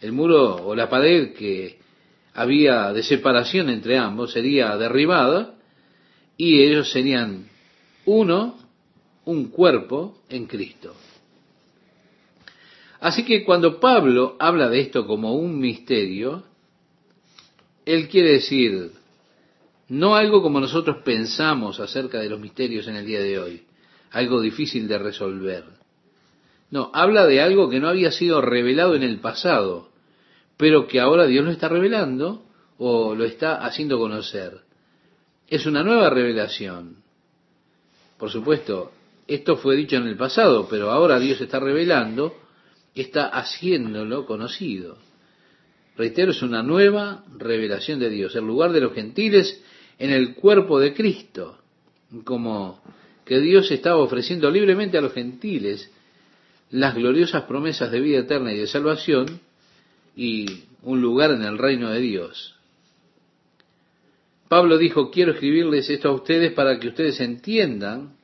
El muro o la pared que había de separación entre ambos sería derribada y ellos serían uno, un cuerpo en Cristo. Así que cuando Pablo habla de esto como un misterio, él quiere decir no algo como nosotros pensamos acerca de los misterios en el día de hoy, algo difícil de resolver. No, habla de algo que no había sido revelado en el pasado, pero que ahora Dios lo está revelando o lo está haciendo conocer. Es una nueva revelación. Por supuesto, esto fue dicho en el pasado, pero ahora Dios está revelando, está haciéndolo conocido. Reitero, es una nueva revelación de Dios, el lugar de los gentiles en el cuerpo de Cristo, como que Dios estaba ofreciendo libremente a los gentiles las gloriosas promesas de vida eterna y de salvación y un lugar en el reino de Dios. Pablo dijo, quiero escribirles esto a ustedes para que ustedes entiendan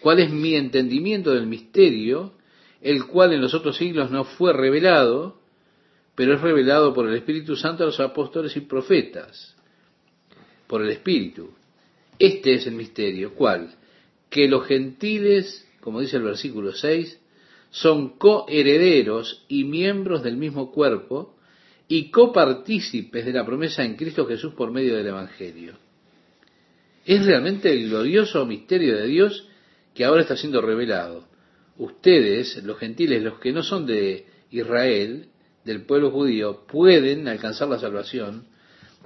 cuál es mi entendimiento del misterio, el cual en los otros siglos no fue revelado, pero es revelado por el Espíritu Santo a los apóstoles y profetas, por el Espíritu. Este es el misterio, ¿cuál? Que los gentiles, como dice el versículo 6, son coherederos y miembros del mismo cuerpo y copartícipes de la promesa en Cristo Jesús por medio del Evangelio. Es realmente el glorioso misterio de Dios que ahora está siendo revelado. Ustedes, los gentiles, los que no son de Israel, del pueblo judío, pueden alcanzar la salvación,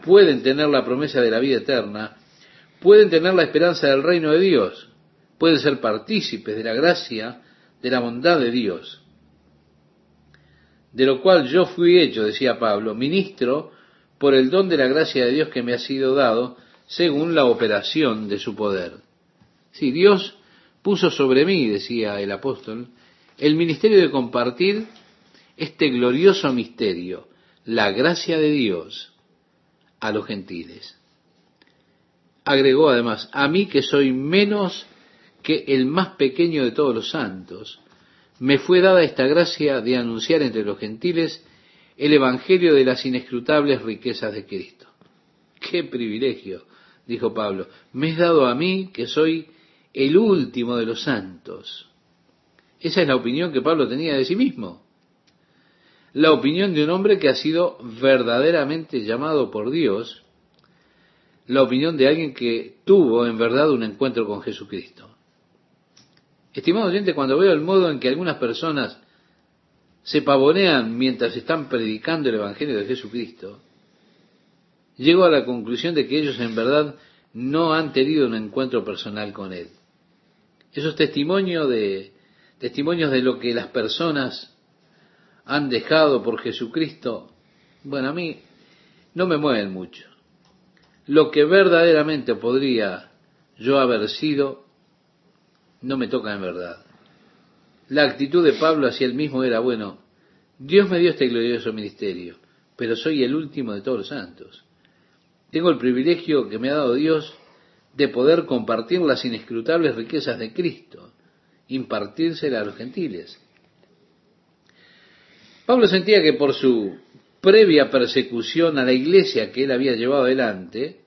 pueden tener la promesa de la vida eterna, pueden tener la esperanza del reino de Dios, pueden ser partícipes de la gracia de la bondad de Dios, de lo cual yo fui hecho, decía Pablo, ministro por el don de la gracia de Dios que me ha sido dado según la operación de su poder. Sí, Dios puso sobre mí, decía el apóstol, el ministerio de compartir este glorioso misterio, la gracia de Dios a los gentiles. Agregó además, a mí que soy menos que el más pequeño de todos los santos, me fue dada esta gracia de anunciar entre los gentiles el Evangelio de las inescrutables riquezas de Cristo. ¡Qué privilegio! dijo Pablo. Me es dado a mí que soy el último de los santos. Esa es la opinión que Pablo tenía de sí mismo. La opinión de un hombre que ha sido verdaderamente llamado por Dios. La opinión de alguien que tuvo en verdad un encuentro con Jesucristo. Estimado oyente, cuando veo el modo en que algunas personas se pavonean mientras están predicando el Evangelio de Jesucristo, llego a la conclusión de que ellos en verdad no han tenido un encuentro personal con Él. Esos testimonios de, testimonios de lo que las personas han dejado por Jesucristo, bueno, a mí no me mueven mucho. Lo que verdaderamente podría yo haber sido, no me toca en verdad. La actitud de Pablo hacia él mismo era, bueno, Dios me dio este glorioso ministerio, pero soy el último de todos los santos. Tengo el privilegio que me ha dado Dios de poder compartir las inescrutables riquezas de Cristo, impartírselas a los gentiles. Pablo sentía que por su previa persecución a la iglesia que él había llevado adelante,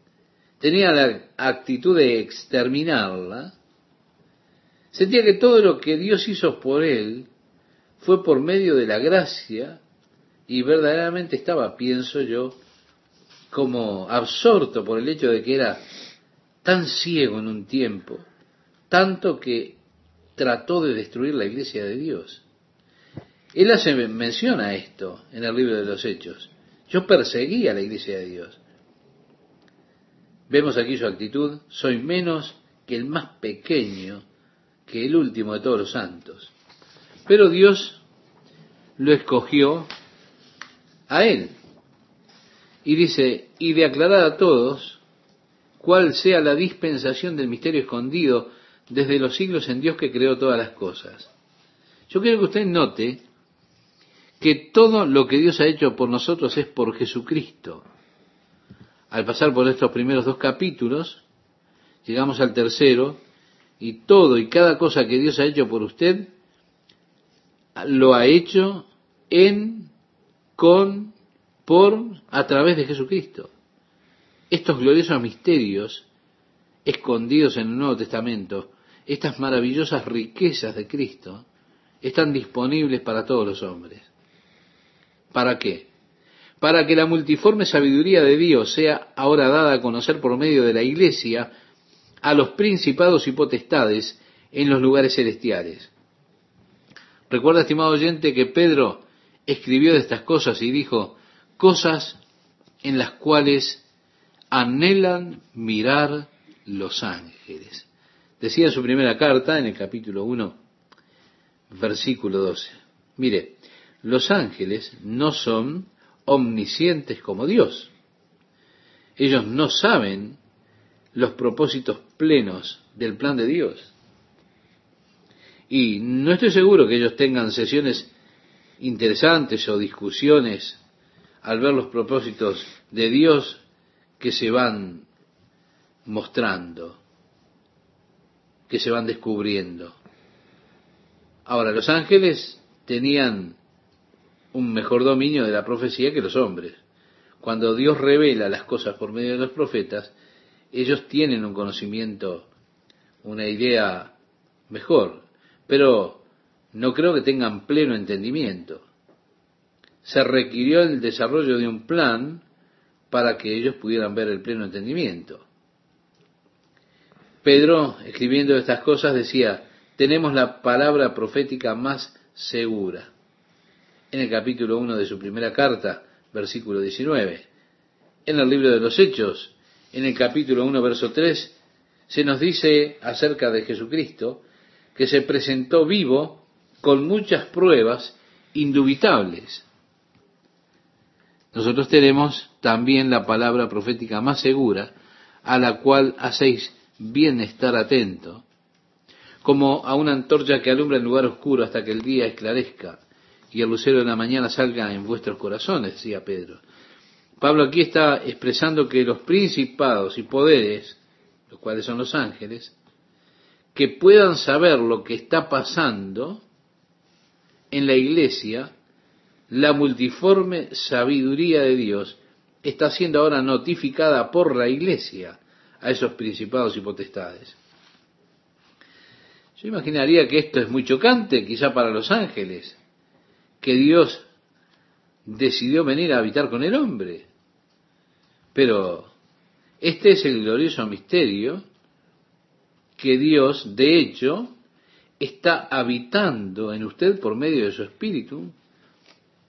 tenía la actitud de exterminarla, Sentía que todo lo que Dios hizo por él fue por medio de la gracia y verdaderamente estaba, pienso yo, como absorto por el hecho de que era tan ciego en un tiempo, tanto que trató de destruir la iglesia de Dios. Él hace mención a esto en el libro de los Hechos. Yo perseguí a la iglesia de Dios. Vemos aquí su actitud, soy menos que el más pequeño que el último de todos los santos. Pero Dios lo escogió a él. Y dice, y de aclarar a todos cuál sea la dispensación del misterio escondido desde los siglos en Dios que creó todas las cosas. Yo quiero que usted note que todo lo que Dios ha hecho por nosotros es por Jesucristo. Al pasar por estos primeros dos capítulos, llegamos al tercero, y todo y cada cosa que Dios ha hecho por usted lo ha hecho en, con, por, a través de Jesucristo. Estos gloriosos misterios escondidos en el Nuevo Testamento, estas maravillosas riquezas de Cristo, están disponibles para todos los hombres. ¿Para qué? Para que la multiforme sabiduría de Dios sea ahora dada a conocer por medio de la Iglesia a los principados y potestades en los lugares celestiales. Recuerda, estimado oyente, que Pedro escribió de estas cosas y dijo, cosas en las cuales anhelan mirar los ángeles. Decía en su primera carta, en el capítulo 1, versículo 12. Mire, los ángeles no son omniscientes como Dios. Ellos no saben los propósitos plenos del plan de Dios. Y no estoy seguro que ellos tengan sesiones interesantes o discusiones al ver los propósitos de Dios que se van mostrando, que se van descubriendo. Ahora, los ángeles tenían un mejor dominio de la profecía que los hombres. Cuando Dios revela las cosas por medio de los profetas, ellos tienen un conocimiento, una idea mejor, pero no creo que tengan pleno entendimiento. Se requirió el desarrollo de un plan para que ellos pudieran ver el pleno entendimiento. Pedro, escribiendo estas cosas, decía, tenemos la palabra profética más segura. En el capítulo 1 de su primera carta, versículo 19. En el libro de los Hechos, en el capítulo 1, verso 3, se nos dice acerca de Jesucristo que se presentó vivo con muchas pruebas indubitables. Nosotros tenemos también la palabra profética más segura, a la cual hacéis bien estar atento, como a una antorcha que alumbra en lugar oscuro hasta que el día esclarezca y el lucero de la mañana salga en vuestros corazones, decía Pedro. Pablo aquí está expresando que los principados y poderes, los cuales son los ángeles, que puedan saber lo que está pasando en la iglesia, la multiforme sabiduría de Dios está siendo ahora notificada por la iglesia a esos principados y potestades. Yo imaginaría que esto es muy chocante, quizá para los ángeles, que Dios decidió venir a habitar con el hombre. Pero este es el glorioso misterio que Dios, de hecho, está habitando en usted por medio de su Espíritu,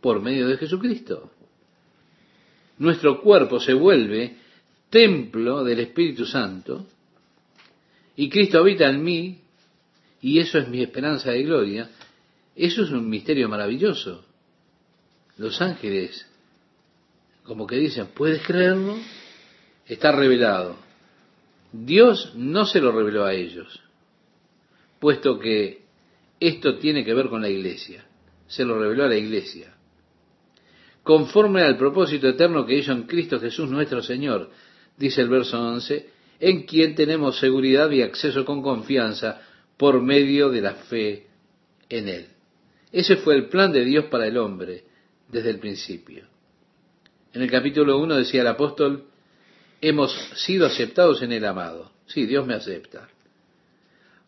por medio de Jesucristo. Nuestro cuerpo se vuelve templo del Espíritu Santo y Cristo habita en mí y eso es mi esperanza de gloria. Eso es un misterio maravilloso. Los ángeles, como que dicen, ¿puedes creerlo? Está revelado. Dios no se lo reveló a ellos, puesto que esto tiene que ver con la iglesia. Se lo reveló a la iglesia. Conforme al propósito eterno que hizo en Cristo Jesús nuestro Señor, dice el verso 11, en quien tenemos seguridad y acceso con confianza por medio de la fe en Él. Ese fue el plan de Dios para el hombre desde el principio. En el capítulo 1 decía el apóstol, hemos sido aceptados en el amado. Sí, Dios me acepta.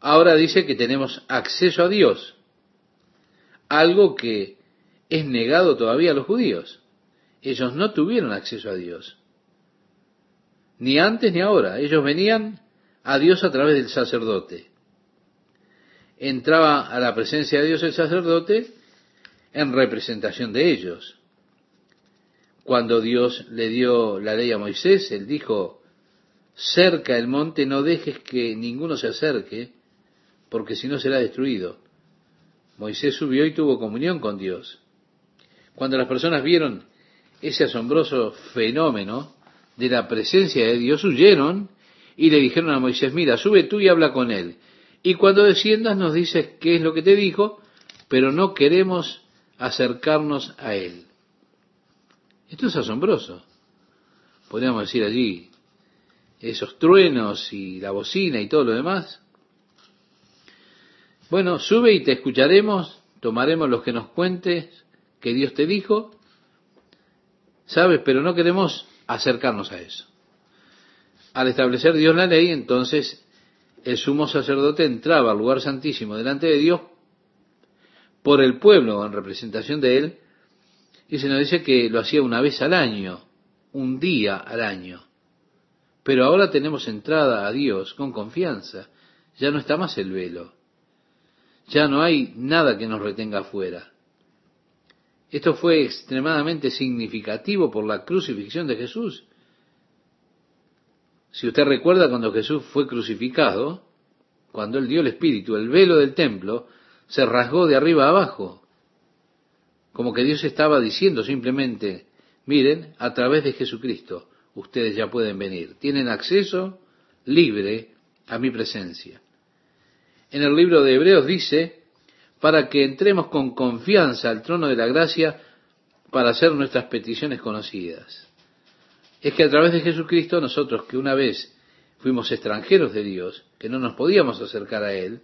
Ahora dice que tenemos acceso a Dios, algo que es negado todavía a los judíos. Ellos no tuvieron acceso a Dios ni antes ni ahora. Ellos venían a Dios a través del sacerdote. Entraba a la presencia de Dios el sacerdote en representación de ellos. Cuando Dios le dio la ley a Moisés, él dijo, cerca el monte no dejes que ninguno se acerque, porque si no será destruido. Moisés subió y tuvo comunión con Dios. Cuando las personas vieron ese asombroso fenómeno, de la presencia de Dios, huyeron y le dijeron a Moisés, mira, sube tú y habla con él. Y cuando desciendas nos dices qué es lo que te dijo, pero no queremos acercarnos a él. Esto es asombroso. Podríamos decir allí, esos truenos y la bocina y todo lo demás. Bueno, sube y te escucharemos tomaremos lo que nos cuentes que Dios te dijo, ¿sabes? Pero no queremos acercarnos a eso. Al establecer Dios la ley, entonces el sumo sacerdote entraba al lugar santísimo delante de Dios por el pueblo en representación de él, y se nos dice que lo hacía una vez al año, un día al año. Pero ahora tenemos entrada a Dios con confianza, ya no está más el velo, ya no hay nada que nos retenga afuera. Esto fue extremadamente significativo por la crucifixión de Jesús. Si usted recuerda cuando Jesús fue crucificado, cuando él dio el Espíritu, el velo del templo se rasgó de arriba a abajo. Como que Dios estaba diciendo simplemente, miren, a través de Jesucristo ustedes ya pueden venir. Tienen acceso libre a mi presencia. En el libro de Hebreos dice, para que entremos con confianza al trono de la gracia para hacer nuestras peticiones conocidas es que a través de Jesucristo nosotros que una vez fuimos extranjeros de Dios, que no nos podíamos acercar a Él,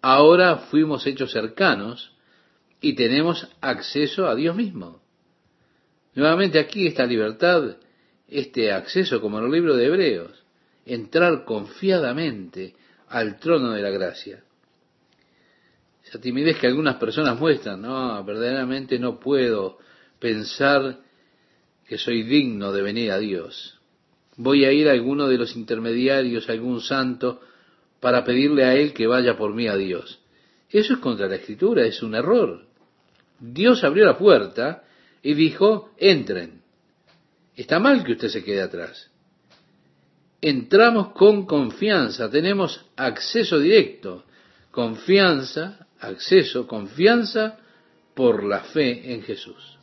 ahora fuimos hechos cercanos y tenemos acceso a Dios mismo. Nuevamente aquí esta libertad, este acceso, como en el libro de Hebreos, entrar confiadamente al trono de la gracia. Esa timidez que algunas personas muestran, no, verdaderamente no puedo pensar que soy digno de venir a Dios. Voy a ir a alguno de los intermediarios, a algún santo, para pedirle a Él que vaya por mí a Dios. Eso es contra la Escritura, es un error. Dios abrió la puerta y dijo, entren. Está mal que usted se quede atrás. Entramos con confianza, tenemos acceso directo. Confianza, acceso, confianza por la fe en Jesús.